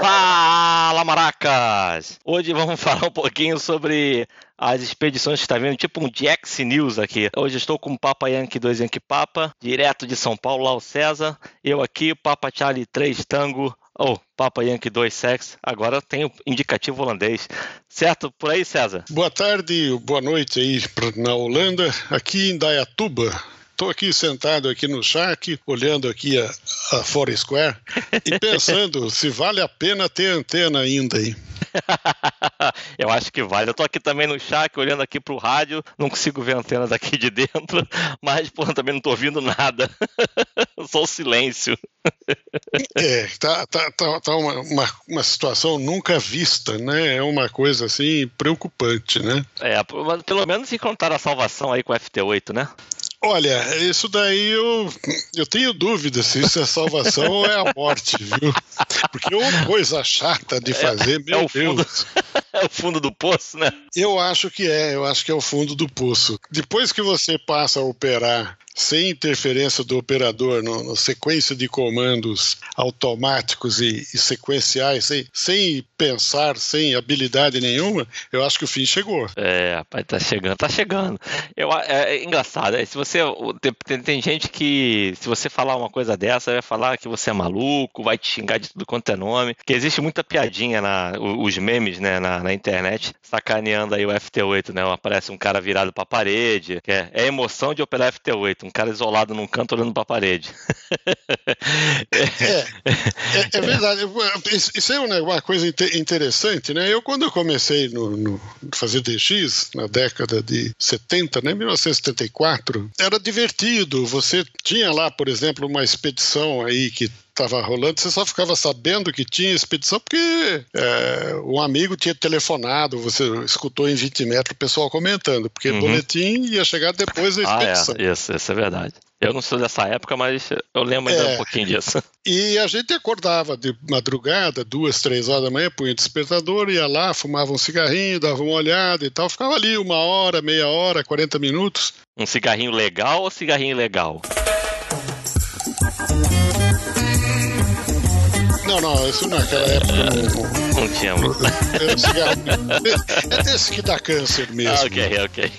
Fala, maracas! Hoje vamos falar um pouquinho sobre as expedições que está vendo, tipo um Jax News aqui. Hoje estou com o Papa Yankee 2 Yankee Papa, direto de São Paulo, lá o César. Eu aqui, Papa Charlie 3 Tango, ou oh, Papa Yankee 2 Sex. Agora tem o indicativo holandês. Certo por aí, César? Boa tarde, boa noite aí na Holanda, aqui em Dayatuba. Estou aqui sentado aqui no Shark, olhando aqui a, a Foursquare e pensando se vale a pena ter antena ainda aí. eu acho que vale. Eu tô aqui também no chat, olhando aqui pro rádio, não consigo ver a antena daqui de dentro, mas pô, também não tô ouvindo nada. Só o silêncio. É, tá, tá, tá, tá uma, uma, uma, situação nunca vista, né? É uma coisa assim preocupante, né? É, pelo menos encontraram a salvação aí com o FT8, né? Olha, isso daí eu, eu tenho dúvida se isso é salvação ou é a morte, viu? Porque é uma coisa chata de fazer, é, meu é Deus. é o fundo do poço, né? Eu acho que é, eu acho que é o fundo do poço. Depois que você passa a operar sem interferência do operador, no, no sequência de comandos automáticos e, e sequenciais, sem, sem, pensar, sem habilidade nenhuma, eu acho que o fim chegou. É, rapaz, tá chegando, tá chegando. Eu, é, é engraçado, é, se você tem, tem, gente que se você falar uma coisa dessa, vai falar que você é maluco, vai te xingar de tudo quanto é nome, que existe muita piadinha na os memes, né, na, na internet, sacaneando aí o FT8, né? Aparece um cara virado para a parede, é, é emoção de operar FT8 um cara isolado num canto olhando para a parede. é, é, é, verdade. Isso é uma coisa interessante, né? Eu, quando eu comecei no, no fazer DX, na década de 70, né, 1974, era divertido. Você tinha lá, por exemplo, uma expedição aí que estava rolando, você só ficava sabendo que tinha expedição porque é, um amigo tinha telefonado, você escutou em 20 metros o pessoal comentando, porque uhum. boletim ia chegar depois da expedição. Ah, é. Isso, isso é verdade. Eu não sou dessa época, mas eu lembro ainda é, um pouquinho disso. E a gente acordava de madrugada, duas, três horas da manhã, punha o despertador, ia lá, fumava um cigarrinho, dava uma olhada e tal, ficava ali uma hora, meia hora, 40 minutos. Um cigarrinho legal ou cigarrinho legal? Não, não, isso naquela época não, não tinha muito. É desse que dá câncer mesmo. Ah, ok, ok.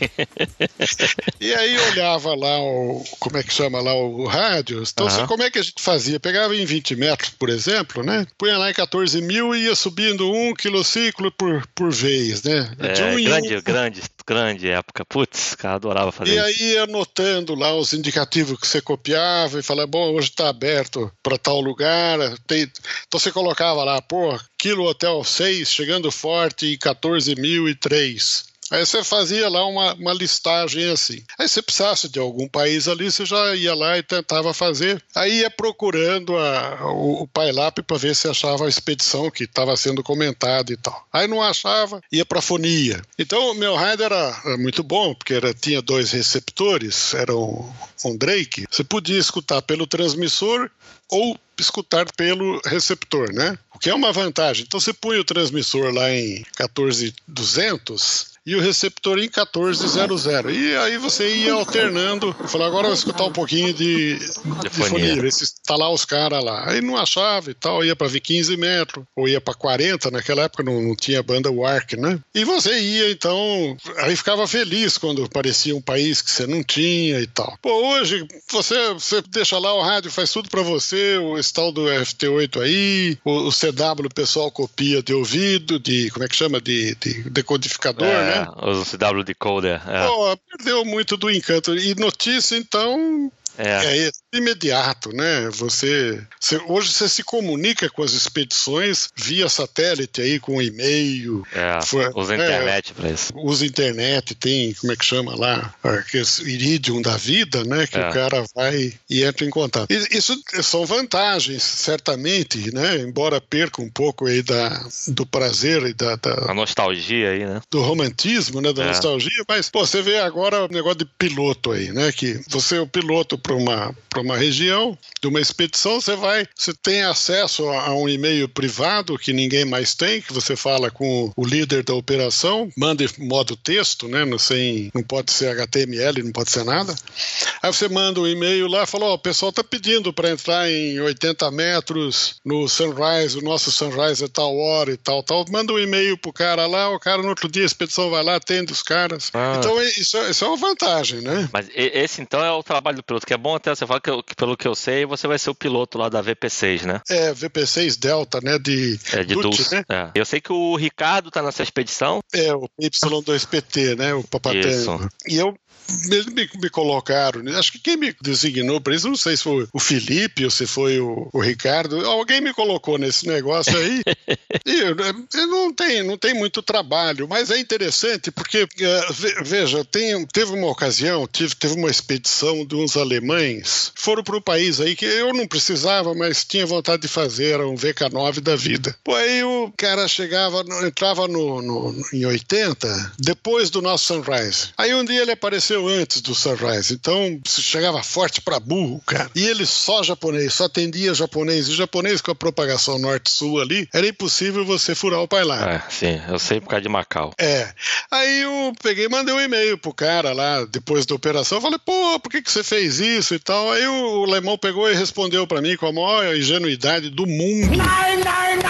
E aí olhava lá o. Como é que chama lá o rádio? Então, uh -huh. como é que a gente fazia? Pegava em 20 metros, por exemplo, né? Punha lá em 14 mil e ia subindo um quilociclo por, por vez, né? De é, um grande, um. grande, grande época. Putz, cara, adorava fazer e isso. E aí ia anotando lá os indicativos que você copiava e falava, bom, hoje está aberto para tal lugar, tem então você colocava lá, pô, quilo hotel 6, chegando forte e 14.003. Aí você fazia lá uma, uma listagem assim. Aí você precisasse de algum país ali, você já ia lá e tentava fazer. Aí ia procurando a, o, o PyLap para ver se achava a expedição que estava sendo comentada e tal. Aí não achava, ia para fonia. Então o meu rádio era, era, muito bom, porque era, tinha dois receptores, era um, um Drake. Você podia escutar pelo transmissor ou escutar pelo receptor, né? O que é uma vantagem. Então você punha o transmissor lá em 14200 e o receptor em 1400. E aí você ia alternando. Eu falei, agora vou escutar um pouquinho de, de fonia, ver se está lá os caras lá. Aí não achava e tal, ia para vir 15 metros, ou ia para 40, naquela época não, não tinha banda Wark, né? E você ia, então, aí ficava feliz quando aparecia um país que você não tinha e tal. Pô, hoje você, você deixa lá o rádio, faz tudo para você, tal do FT8 aí, o, o, CW o pessoal copia de ouvido, de, como é que chama, de, de decodificador, é. né? Os CW Decoder. É. Pô, perdeu muito do encanto. E notícia, então, é. é imediato, né? Você, você, hoje você se comunica com as expedições via satélite aí com e-mail. É, foi, usa é, internet para isso. Usa internet, tem como é que chama lá, aquele iridium da vida, né? Que é. o cara vai e entra em contato. E, isso são vantagens, certamente, né? Embora perca um pouco aí da, do prazer e da, da a nostalgia aí, né? Do romantismo, né? Da é. nostalgia, mas pô, você vê agora o negócio de piloto aí, né? Que você é o piloto para uma, uma região de uma expedição, você vai, você tem acesso a, a um e-mail privado que ninguém mais tem, que você fala com o líder da operação, manda em modo texto, né? Não, sem, não pode ser HTML, não pode ser nada. Aí você manda um e-mail lá, fala, ó, oh, o pessoal está pedindo para entrar em 80 metros no Sunrise, o nosso Sunrise é tal hora e tal, tal. Manda um e-mail pro cara lá, o cara no outro dia a expedição vai lá, atende os caras. Ah. Então isso, isso é uma vantagem, né? Mas esse então é o trabalho do piloto, que é bom até você falar que, que pelo que eu sei, você vai ser o piloto lá da VP6, né? É, VP6 Delta, né? De, é, de Dulce, né? É. Eu sei que o Ricardo tá nessa expedição. É, o Y2PT, né? O Papatengo. E eu me, me, colocaram, acho que quem me designou para isso, não sei se foi o Felipe ou se foi o, o Ricardo, alguém me colocou nesse negócio aí. e eu, eu não, tem, não tem muito trabalho, mas é interessante porque, é, veja, tem, teve uma ocasião, tive, teve uma expedição de uns alemães, foram para um país aí que eu não precisava, mas tinha vontade de fazer, era um VK9 da vida. Pô, aí o cara chegava, entrava no, no, em 80, depois do nosso Sunrise. Aí um dia ele apareceu aconteceu antes do Sunrise. Então, se chegava forte para burro, cara. E ele só japonês, só atendia japonês. E japonês com a propagação norte-sul ali, era impossível você furar o pai lá. É, sim, eu sei por causa de Macau. É. Aí eu peguei e mandei um e-mail pro cara lá, depois da operação. Eu falei, pô, por que, que você fez isso e tal? Aí o alemão pegou e respondeu para mim com a maior ingenuidade do mundo. Nine, nine.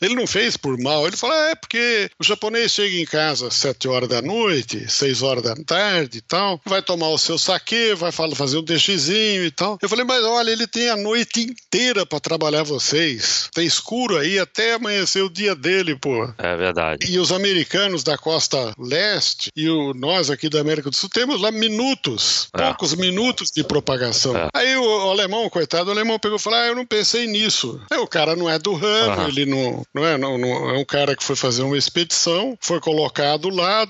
Ele não fez por mal, ele falou: ah, é porque o japonês chega em casa às 7 horas da noite, 6 horas da tarde e tal, vai tomar o seu saque, vai fazer um DXzinho e tal. Eu falei: mas olha, ele tem a noite inteira para trabalhar vocês. Tá escuro aí até amanhecer o dia dele, pô. É verdade. E os americanos da costa leste e o, nós aqui da América do Sul temos lá minutos, é. poucos minutos de propagação. É. Aí o, o, alemão, coitado, o alemão pegou e falou: ah, eu não pensei nisso. Aí o cara não é do ramo, uhum. ele não não é? Não, não, é um cara que foi fazer uma expedição, foi colocado lá,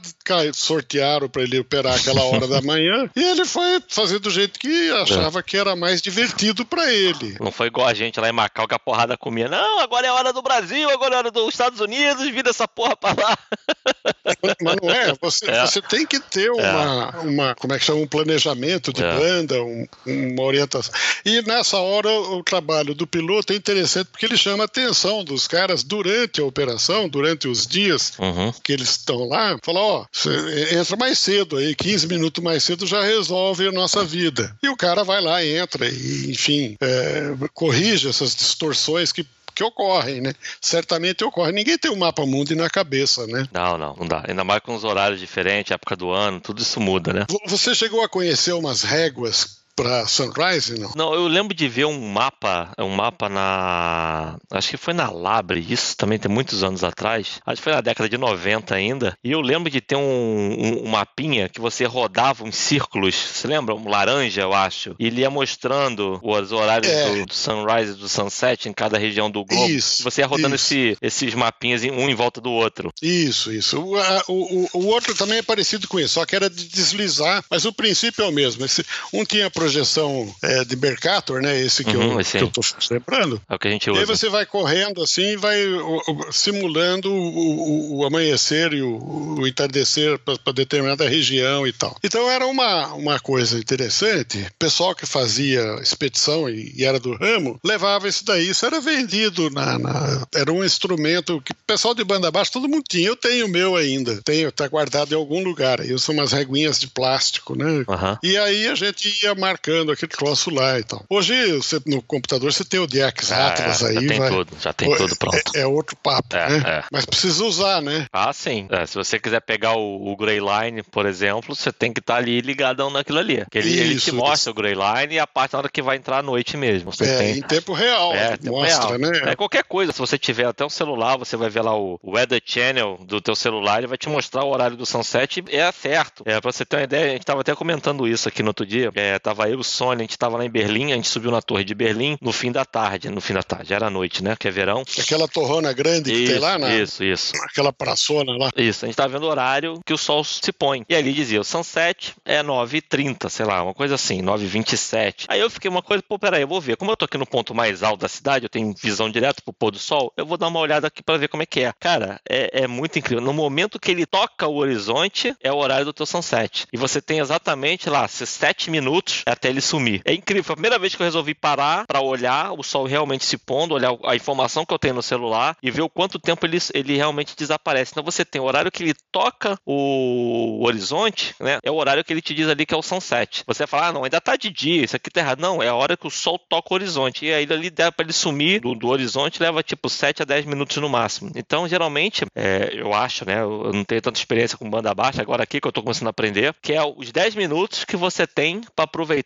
sortearam para ele operar aquela hora da manhã e ele foi fazer do jeito que achava é. que era mais divertido para ele. Não foi igual a gente lá em Macau que a porrada comia. Não, agora é hora do Brasil, agora é hora dos Estados Unidos, vira essa porra pra lá. Mas não é, você, é. você tem que ter uma, é. uma, como é que chama, um planejamento de é. banda, um, uma orientação. E nessa hora o trabalho do piloto é interessante porque ele chama a atenção dos caras durante a operação, durante os dias uhum. que eles estão lá, fala, ó, entra mais cedo aí, 15 minutos mais cedo já resolve a nossa vida. E o cara vai lá, entra e, enfim, é, corrige essas distorções que que ocorrem, né? Certamente ocorre. Ninguém tem o um mapa mundo na cabeça, né? Não, não, não dá. Ainda mais com os horários diferentes, época do ano, tudo isso muda, né? Você chegou a conhecer umas réguas para Sunrise, não? Não, eu lembro de ver um mapa, um mapa na. Acho que foi na Labre, isso também tem muitos anos atrás. Acho que foi na década de 90 ainda. E eu lembro de ter um, um, um mapinha que você rodava uns círculos, você lembra? Um laranja, eu acho. E ele ia mostrando os horários é. do, do, sunrise e do sunset em cada região do globo. Isso. E você ia rodando esse, esses mapinhas um em volta do outro. Isso, isso. O, a, o, o outro também é parecido com isso, só que era de deslizar, mas o princípio é o mesmo. Esse, um tinha projeção é, de Mercator, né? Esse que, uhum, eu, que eu tô lembrando. É o que a gente usa. E aí você vai correndo assim, vai simulando o, o, o amanhecer e o, o entardecer para determinada região e tal. Então era uma, uma coisa interessante. O pessoal que fazia expedição e, e era do ramo levava isso daí. Isso era vendido na, na, era um instrumento que o pessoal de banda baixa todo mundo tinha. Eu tenho o meu ainda. Tenho, tá guardado em algum lugar. Aí são umas reguinhas de plástico, né? Uhum. E aí a gente ia marcar marcando aquele troço lá e tal. Hoje, você, no computador, você tem o DX ah, Atlas é, aí. Já tem vai... tudo, já tem tudo pronto. É, é outro papo, é, né? É. Mas precisa usar, né? Ah, sim. É, se você quiser pegar o, o Grey Line, por exemplo, você tem que estar tá ali ligadão naquilo ali. Ele, Isso, ele te mostra o Grey Line e a parte na hora que vai entrar à noite mesmo. Você é, tem... em tempo real. É, tempo mostra, real. né? É qualquer coisa. Se você tiver até um celular, você vai ver lá o Weather Channel do teu celular, ele vai te mostrar o horário do sunset e é certo. É, pra você ter uma ideia, a gente tava até comentando isso aqui no outro dia. É, tava tava eu, o Sônia, a gente tava lá em Berlim, a gente subiu na torre de Berlim no fim da tarde, no fim da tarde, era noite, né? Que é verão. Aquela torrona grande que isso, tem lá, né? Isso, isso. Aquela praçona lá. Isso, a gente tava vendo o horário que o sol se põe. E ali dizia, o sunset é 9h30, sei lá, uma coisa assim, 9h27. Aí eu fiquei uma coisa, pô, peraí, eu vou ver. Como eu tô aqui no ponto mais alto da cidade, eu tenho visão direto pro pôr do sol, eu vou dar uma olhada aqui para ver como é que é. Cara, é, é muito incrível. No momento que ele toca o horizonte, é o horário do teu sunset. E você tem exatamente lá, sete minutos até ele sumir. É incrível. Foi a primeira vez que eu resolvi parar para olhar o sol realmente se pondo, olhar a informação que eu tenho no celular e ver o quanto tempo ele, ele realmente desaparece. Então você tem o horário que ele toca o horizonte, né? É o horário que ele te diz ali que é o sunset. Você vai falar, ah, não, ainda tá de dia, isso aqui tá errado. Não, é a hora que o sol toca o horizonte. E aí ali dá para ele sumir do, do, horizonte, leva tipo 7 a 10 minutos no máximo. Então, geralmente, é, eu acho, né? Eu não tenho tanta experiência com banda baixa, agora aqui que eu tô começando a aprender, que é os 10 minutos que você tem para aproveitar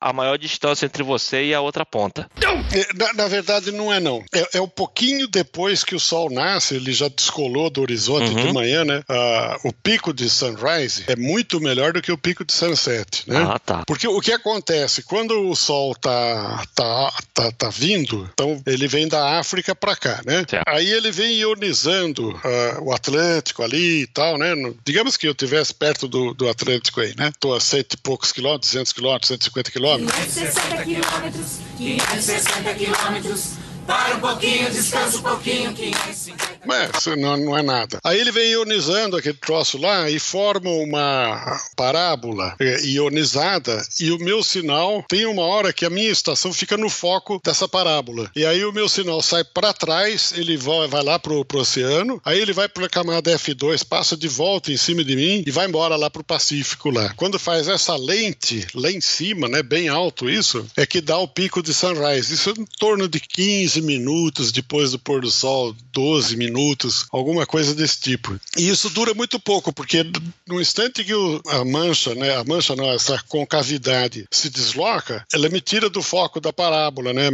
a maior distância entre você e a outra ponta. É, na, na verdade, não é não. É, é um pouquinho depois que o sol nasce, ele já descolou do horizonte uhum. de manhã, né? Ah, o pico de sunrise é muito melhor do que o pico de sunset, né? Ah, tá. Porque o que acontece? Quando o sol tá, tá, tá, tá vindo, então ele vem da África para cá, né? Certo. Aí ele vem ionizando uh, o Atlântico ali e tal, né? No, digamos que eu estivesse perto do, do Atlântico aí, né? Tô a cento e poucos quilômetros, 200 quilômetros, 150 quilômetros. 560 quilômetros, 560 quilômetros. Para um pouquinho, descansa um pouquinho, 550. Mas não, não é nada. Aí ele vem ionizando aquele troço lá e forma uma parábola é, ionizada e o meu sinal tem uma hora que a minha estação fica no foco dessa parábola. E aí o meu sinal sai para trás, ele vai, lá pro, pro oceano, aí ele vai para a camada F2, passa de volta em cima de mim e vai embora lá pro Pacífico lá. Quando faz essa lente lá em cima, né, bem alto isso, é que dá o pico de sunrise. Isso é em torno de 15 minutos depois do pôr do sol, 12 minutos alguma coisa desse tipo. E isso dura muito pouco, porque no instante que o, a mancha, né, a mancha não, essa concavidade se desloca, ela me tira do foco da parábola, né,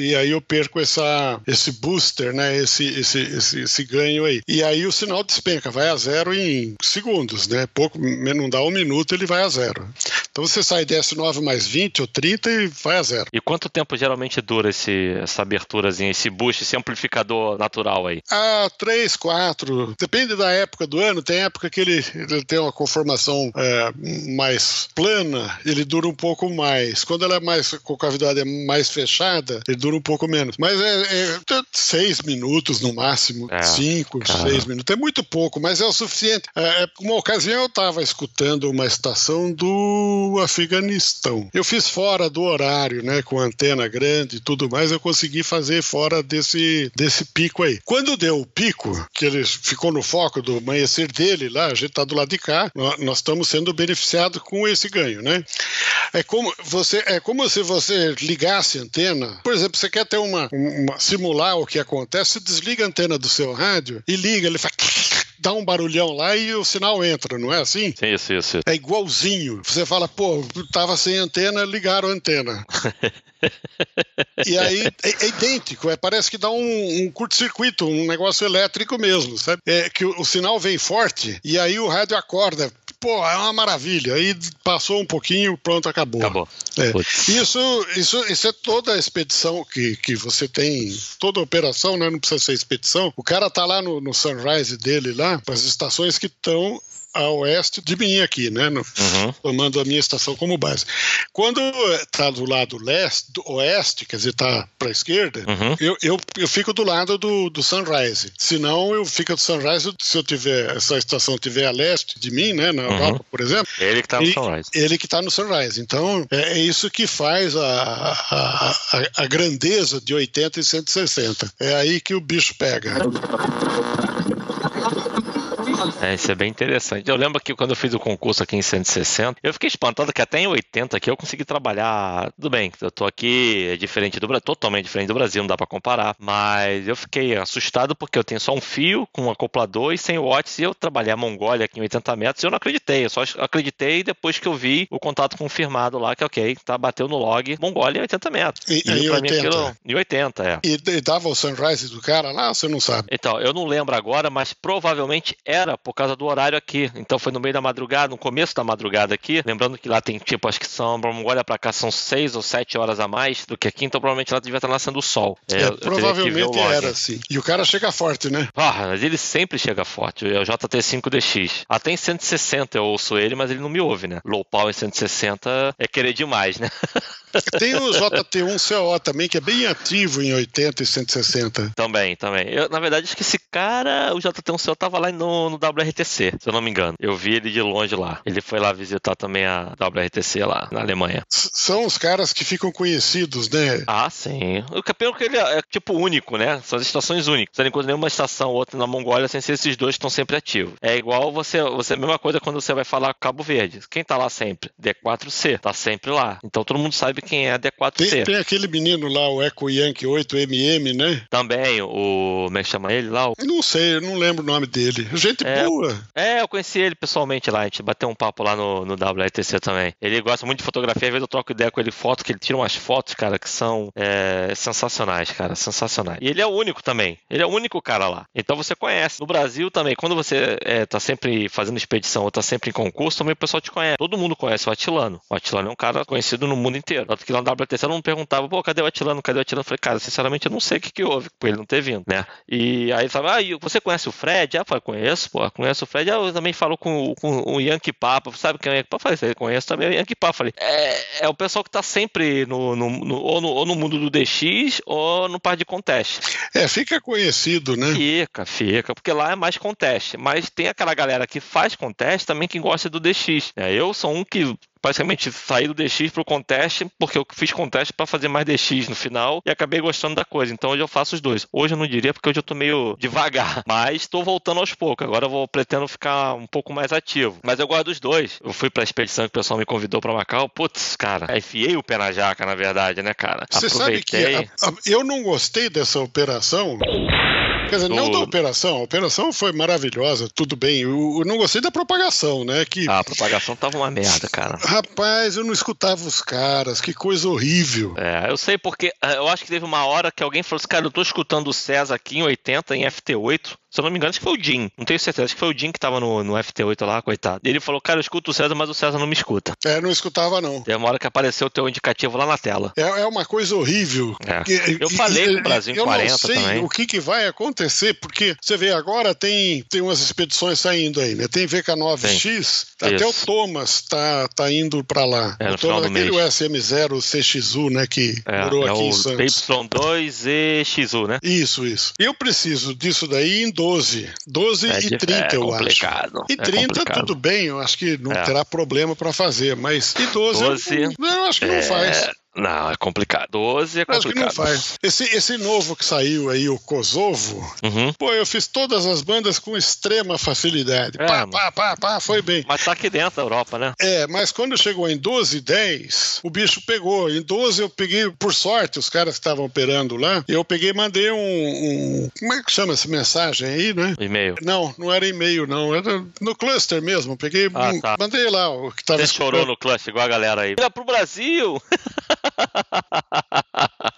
e aí eu perco essa, esse booster, né, esse, esse, esse, esse ganho aí. E aí o sinal despenca, vai a zero em segundos, né, pouco, não dá um minuto, ele vai a zero. Então você sai desse 9 mais 20 ou 30 e vai a zero. E quanto tempo geralmente dura esse, essa aberturazinha, esse boost, esse amplificador natural aí? Ah, três, quatro. Depende da época do ano. Tem época que ele, ele tem uma conformação é, mais plana, ele dura um pouco mais. Quando ela é mais com cavidade é mais fechada, ele dura um pouco menos. Mas é, é seis minutos no máximo, é, cinco, cara. seis minutos. É muito pouco, mas é o suficiente. É, é uma ocasião eu estava escutando uma estação do Afeganistão. Eu fiz fora do horário, né, com antena grande e tudo mais, eu consegui fazer fora desse, desse pico aí. Quando deu o pico, que ele ficou no foco do amanhecer dele lá, a gente está do lado de cá, nós estamos sendo beneficiados com esse ganho, né? É como você é como se você ligasse a antena. Por exemplo, você quer ter uma, uma simular o que acontece, você desliga a antena do seu rádio e liga, ele faz dá um barulhão lá e o sinal entra, não é assim? Sim, isso, isso. É igualzinho. Você fala, pô, tava sem antena, ligaram a antena. e aí é, é, idêntico, é, parece que dá um, um curto-circuito, um negócio elétrico mesmo, sabe? É que o, o, sinal vem forte e aí o rádio acorda. Pô, é uma maravilha. Aí passou um pouquinho, pronto, acabou. Acabou. É. Isso, isso, isso é toda a expedição que, que você tem, toda a operação, né? Não precisa ser expedição. O cara tá lá no, no sunrise dele lá, as estações que estão a oeste de mim aqui, né? No, uhum. Tomando a minha estação como base. Quando está do lado leste, do oeste, quer dizer, está para a esquerda, uhum. eu, eu, eu fico do lado do, do Sunrise. Se não, eu fico do Sunrise se eu tiver, essa estação tiver a leste de mim, né? Na uhum. Europa, por exemplo. Ele que está no Sunrise. Ele que está no Sunrise. Então, é, é, isso que faz a, a, a, a grandeza de 80 e 160. É aí que o bicho pega. É, isso é bem interessante. Eu lembro que quando eu fiz o concurso aqui em 160, eu fiquei espantado que até em 80 aqui eu consegui trabalhar. Tudo bem, eu tô aqui, é diferente do Brasil, totalmente diferente do Brasil, não dá para comparar. Mas eu fiquei assustado porque eu tenho só um fio com um acoplador e sem watts e eu trabalhei a Mongólia aqui em 80 metros e eu não acreditei. Eu só acreditei depois que eu vi o contato confirmado lá, que ok, tá, bateu no log Mongólia em 80 metros. E, e, e 80. Aquilo, em 80, é. E, e dava o sunrise do cara lá, você não sabe? Então, eu não lembro agora, mas provavelmente era porque causa do horário aqui. Então foi no meio da madrugada, no começo da madrugada aqui. Lembrando que lá tem tipo, acho que são, olha pra cá, são seis ou sete horas a mais do que aqui, então provavelmente lá devia estar nascendo o sol. É, é provavelmente era, sim. E o cara chega forte, né? Ah, mas ele sempre chega forte. É o JT5DX. Até em 160 eu ouço ele, mas ele não me ouve, né? Low power em 160 é querer demais, né? Tem o JT1CO também, que é bem ativo em 80 e 160. Também, também. Eu, na verdade, acho que esse cara, o JT1CO, tava lá no, no WRTC, se eu não me engano. Eu vi ele de longe lá. Ele foi lá visitar também a WRTC lá, na Alemanha. S são os caras que ficam conhecidos, né? Ah, sim. O campeão que ele é, é, tipo único, né? São as estações únicas. Você não encontra nenhuma estação ou outra na Mongólia sem ser esses dois que estão sempre ativos. É igual você, você, a mesma coisa quando você vai falar Cabo Verde. Quem tá lá sempre? D4C. Tá sempre lá. Então todo mundo sabe quem é a D4C. Tem, tem aquele menino lá, o Eco Yankee 8MM, né? Também, o. Como é que chama ele lá? O... Não sei, eu não lembro o nome dele. Gente é, boa. É, eu conheci ele pessoalmente lá, a gente bateu um papo lá no, no WRTC também. Ele gosta muito de fotografia, às vezes eu troco ideia com ele foto, que ele tira umas fotos, cara, que são é, sensacionais, cara, sensacionais. E ele é o único também, ele é o único cara lá. Então você conhece. No Brasil também, quando você é, tá sempre fazendo expedição ou tá sempre em concurso, também o pessoal te conhece. Todo mundo conhece o Atilano. O Atilano é um cara conhecido no mundo inteiro. Tanto que lá no WTC eu não perguntava, pô, cadê o Atilano? Cadê o Atilano? Eu falei, cara, sinceramente eu não sei o que, que houve com ele não ter vindo, né? E aí ele falava, ah, você conhece o Fred? Ah, eu falei, conheço, pô, conheço o Fred. Eu também falo com, com o Yankee Papa, sabe quem é o Yankee Papa? Falei, conheço também o Yankee Papa. Eu falei, é, é o pessoal que tá sempre no, no, no, ou, no, ou no mundo do DX ou no par de contest. É, fica conhecido, né? Fica, fica, porque lá é mais contest. Mas tem aquela galera que faz contest também que gosta do DX. Né? Eu sou um que basicamente saí do DX pro contest, porque eu fiz contest para fazer mais DX no final e acabei gostando da coisa. Então hoje eu faço os dois. Hoje eu não diria porque hoje eu tô meio devagar, mas estou voltando aos poucos. Agora eu vou pretendo ficar um pouco mais ativo. Mas eu gosto dos dois. Eu fui pra expedição que o pessoal me convidou para Macau. Putz, cara, enfiei o pé na jaca, na verdade, né, cara? Você Aproveitei. sabe que a, a, eu não gostei dessa operação Quer dizer, não da operação. A operação foi maravilhosa, tudo bem. Eu, eu, não gostei da propagação, né? Que... Ah, a propagação tava uma merda, cara. Rapaz, eu não escutava os caras, que coisa horrível. É, eu sei porque eh, eu acho que teve uma hora que alguém falou assim, cara, eu tô escutando o César aqui em 80 em FT8. Se eu não me engano, acho que foi o Jim. Não tenho certeza. Acho que foi o Jim que tava no, no FT8 lá, coitado. Ele falou, cara, eu escuto o César, mas o César não me escuta. É, não escutava, não. Tem uma hora que apareceu o teu indicativo lá na tela. É, é uma coisa horrível. É. Eu falei com o Brasil em 40 não sei também. o que, que vai acontecer, porque você vê agora tem, tem umas expedições saindo aí, né? Tem VK9X, até Isso. o Thomas tá, tá indo pra lá. É, no o final Thomas, do aquele mês. USM0 CXU, né? Que É, morou é aqui em Santos. TY2 e XU, né? Isso, isso. Eu preciso disso daí em 12. 12 É e de- 30, é eu acho. complicado. Em É 30, complicado. tudo bem, eu acho que não É. terá problema pra fazer, mas em 12, eu- 12, eu, acho que não É, faz. Não, é complicado. 12 é Eu Acho que não complicado. faz. Esse, esse novo que saiu aí, o Kosovo, Uhum. pô, eu fiz todas as bandas com extrema facilidade. É, pá, pá, pá, pá, foi bem. Mas tá aqui dentro da Europa, né? É, mas quando chegou em 12 e 10, o bicho pegou. Em 12 eu peguei, por sorte, os caras que estavam operando lá, eu peguei e mandei um, um- Como é que chama essa mensagem aí, né? E-mail. Não, não era e-mail, não. Era no cluster mesmo. Peguei, Ah, um- tá. mandei lá o que tava Você chorou no clutch, igual a galera aí. Olha pro Brasil!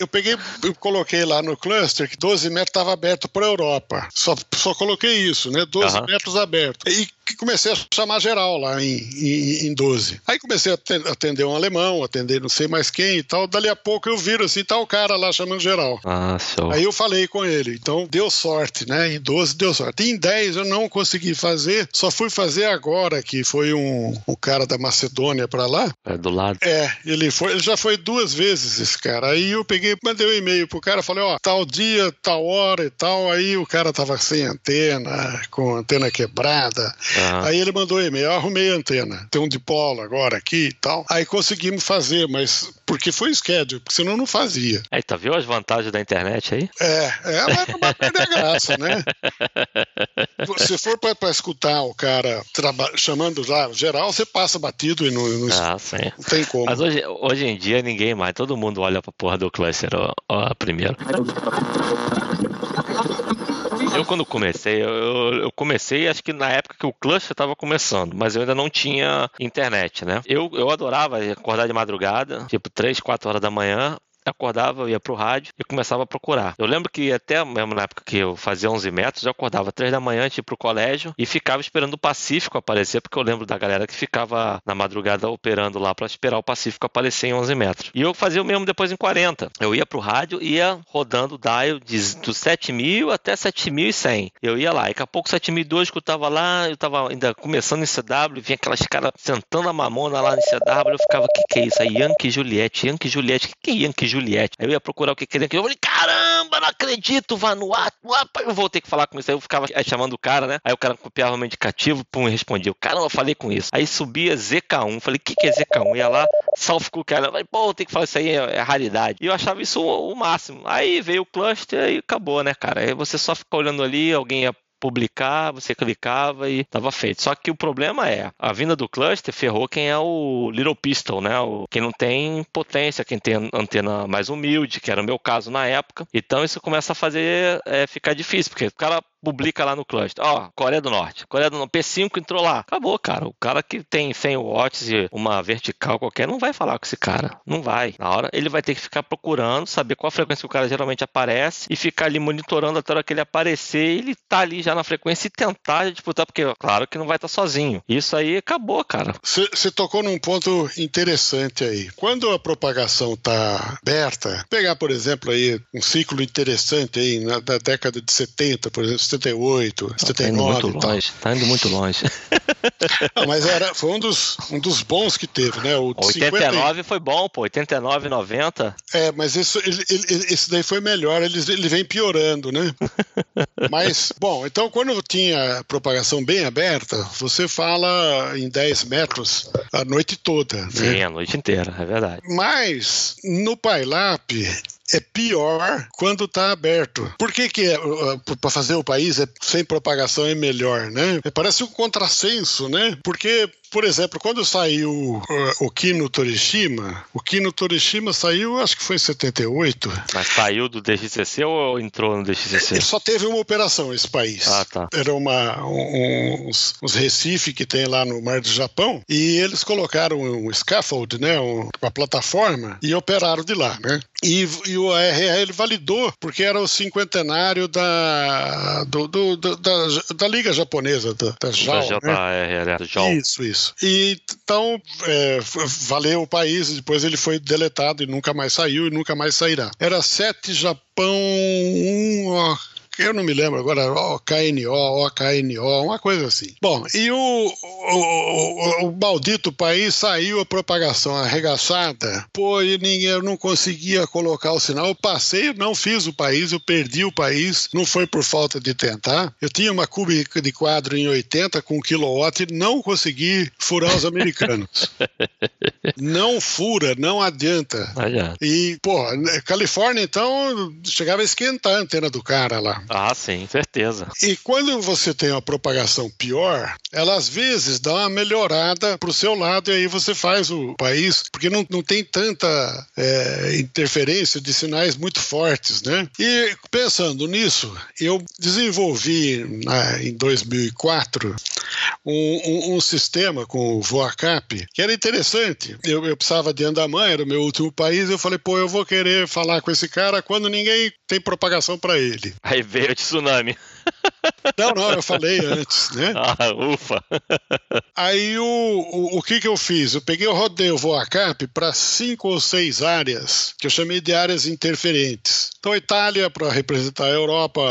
Eu peguei, eu coloquei lá no cluster que 12 metros estava aberto para a Europa. Só, só coloquei isso, né? 12 Aham. metros aberto. E que comecei a chamar geral lá em, em, em 12. Aí comecei a aten- atender um alemão, atender não sei mais quem e tal. Dali a pouco eu viro assim, tá o cara lá chamando geral. Ah, show. Aí eu falei com ele, então deu sorte, né? Em 12 deu sorte. Em 10 eu não consegui fazer, só fui fazer agora, que foi um, um cara da Macedônia para lá. É do lado. É, ele foi, ele já foi duas vezes esse cara. Aí eu peguei, mandei um e-mail pro cara, falei, ó, tal dia, tal hora e tal. Aí o cara tava sem antena, com antena quebrada. Aham. Aí ele mandou e-mail, eu arrumei a antena. Tem um dipolo agora aqui e tal. Aí conseguimos fazer, mas porque foi schedule, porque senão não fazia. Aí, tá viu as vantagens da internet aí? É, é, mas não vai perder a graça, né? Se for pra, pra escutar o cara chamando lá geral, você passa batido e não, não, Ah, sim. não tem como. Mas hoje, hoje em dia ninguém mais, todo mundo olha pra porra do cluster ó, ó, primeiro. Eu quando comecei, eu, eu comecei acho que na época que o cluster estava começando, mas eu ainda não tinha internet, né? Eu, eu adorava acordar de madrugada, tipo 3, 4 horas da manhã, acordava, ia pro rádio e começava a procurar. Eu lembro que até mesmo na época que eu fazia 11 metros, eu acordava três da manhã antes de ir pro colégio e ficava esperando o Pacífico aparecer, porque eu lembro da galera que ficava na madrugada operando lá para esperar o Pacífico aparecer em 11 metros. E eu fazia o mesmo depois em 40. Eu ia pro rádio e ia rodando o dial de, do 7000 até 7100. Eu ia lá, e daqui a pouco 7002 que eu tava lá, eu tava ainda começando em CW, vinha aquelas caras sentando a mamona lá no CW, eu ficava, que que é isso? Aí Yankee Juliette, Yankee Juliette, que que é Yankee Juliette? Aí eu ia procurar o que que é Yankee, eu falei, caramba, não acredito, Vanuatu, eu vou ter que falar com isso. Aí eu ficava chamando o cara, né? Aí o cara copiava o indicativo, pum, e respondia, caramba, eu falei com isso. Aí subia ZK1, falei, o que que é ZK1? Ia lá, South Island, falei, pô, tem que falar isso aí, é, é raridade. E eu achava isso o, o máximo. Aí veio o cluster e acabou, né, cara? Aí você só fica olhando ali, alguém ia publicar, você clicava e estava feito. Só que o problema é, a vinda do cluster ferrou quem é o Little Pistol, né? O, quem não tem potência, quem tem antena mais humilde, que era o meu caso na época. Então isso começa a fazer é, ficar difícil, porque o cara publica lá no cluster. Ó, Coreia do Norte. Coreia do Norte. P5 entrou lá. Acabou, cara. O cara que tem 100 watts e uma vertical qualquer não vai falar com esse cara. Não vai. Na hora ele vai ter que ficar procurando, saber qual a frequência que o cara geralmente aparece e ficar ali monitorando até a hora que ele aparecer. Ele tá ali já na frequência e tentar disputar, porque claro que não vai estar tá sozinho. Isso aí acabou, cara. Você tocou num ponto interessante aí. Quando a propagação tá aberta, pegar, por exemplo, aí um ciclo interessante aí na, na década de 70, por exemplo, 78, 79. Tá indo muito longe, tá indo muito longe. Não, mas era, foi um dos, um dos bons que teve, né? O 89 50... foi bom, pô, 89, 90. É, mas isso, ele, ele, esse daí foi melhor, ele, ele vem piorando, né? mas, bom, então quando tinha propagação bem aberta, você fala em 10 metros a noite toda. Né? Sim, a noite inteira, é verdade. Mas no Pylap é pior quando está aberto. Por que, que é, para fazer o país é, sem propagação é melhor, né? Parece um contrassenso, né? Porque por exemplo, quando saiu uh, o Kino Torishima, o Kino Torishima saiu, acho que foi em 78. Mas saiu do DXCC ou entrou no DXCC? Ele só teve uma operação, esse país. Ah, tá. Era uma, um, uns, uns Recife que tem lá no Mar do Japão, e eles colocaram um scaffold, né, uma plataforma, e operaram de lá, né? E, e o ARR validou, porque era o cinquentenário da, do, do, do da, da Liga Japonesa, da, da JAL. Da né? JAL. Isso, isso. E, então, é, valeu o país, depois ele foi deletado e nunca mais saiu e nunca mais sairá. Era sete Japão 1, eu não me lembro agora, OKNO, OKNO, uma coisa assim. Bom, e o, o, o, o maldito país saiu a propagação arregaçada, pô, e ninguém, eu não conseguia colocar o sinal. Eu passei, não fiz o país, eu perdi o país, não foi por falta de tentar. Eu tinha uma cúbica de quadro em 80 com um kilowatt e não consegui furar os americanos. não fura, não adianta. E, pô, Califórnia, então, chegava a esquentar a antena do cara lá. Ah, sim, certeza. E quando você tem uma propagação pior, ela às vezes dá uma melhorada para o seu lado e aí você faz o país, porque não, não tem tanta é, interferência de sinais muito fortes, né? E pensando nisso, eu desenvolvi na, em 2004 um, um, um, sistema com o Voacap que era interessante. Eu, eu precisava de Andaman, era o meu último país, eu falei, pô, eu vou querer falar com esse cara quando ninguém tem propagação para ele. Aí veio o tsunami. Não, não, eu falei antes, né? Ah, ufa. Aí o, o, o que que eu fiz? Eu peguei o rodeio Voacap para cinco ou seis áreas, que eu chamei de áreas interferentes. Então, Itália para representar a Europa,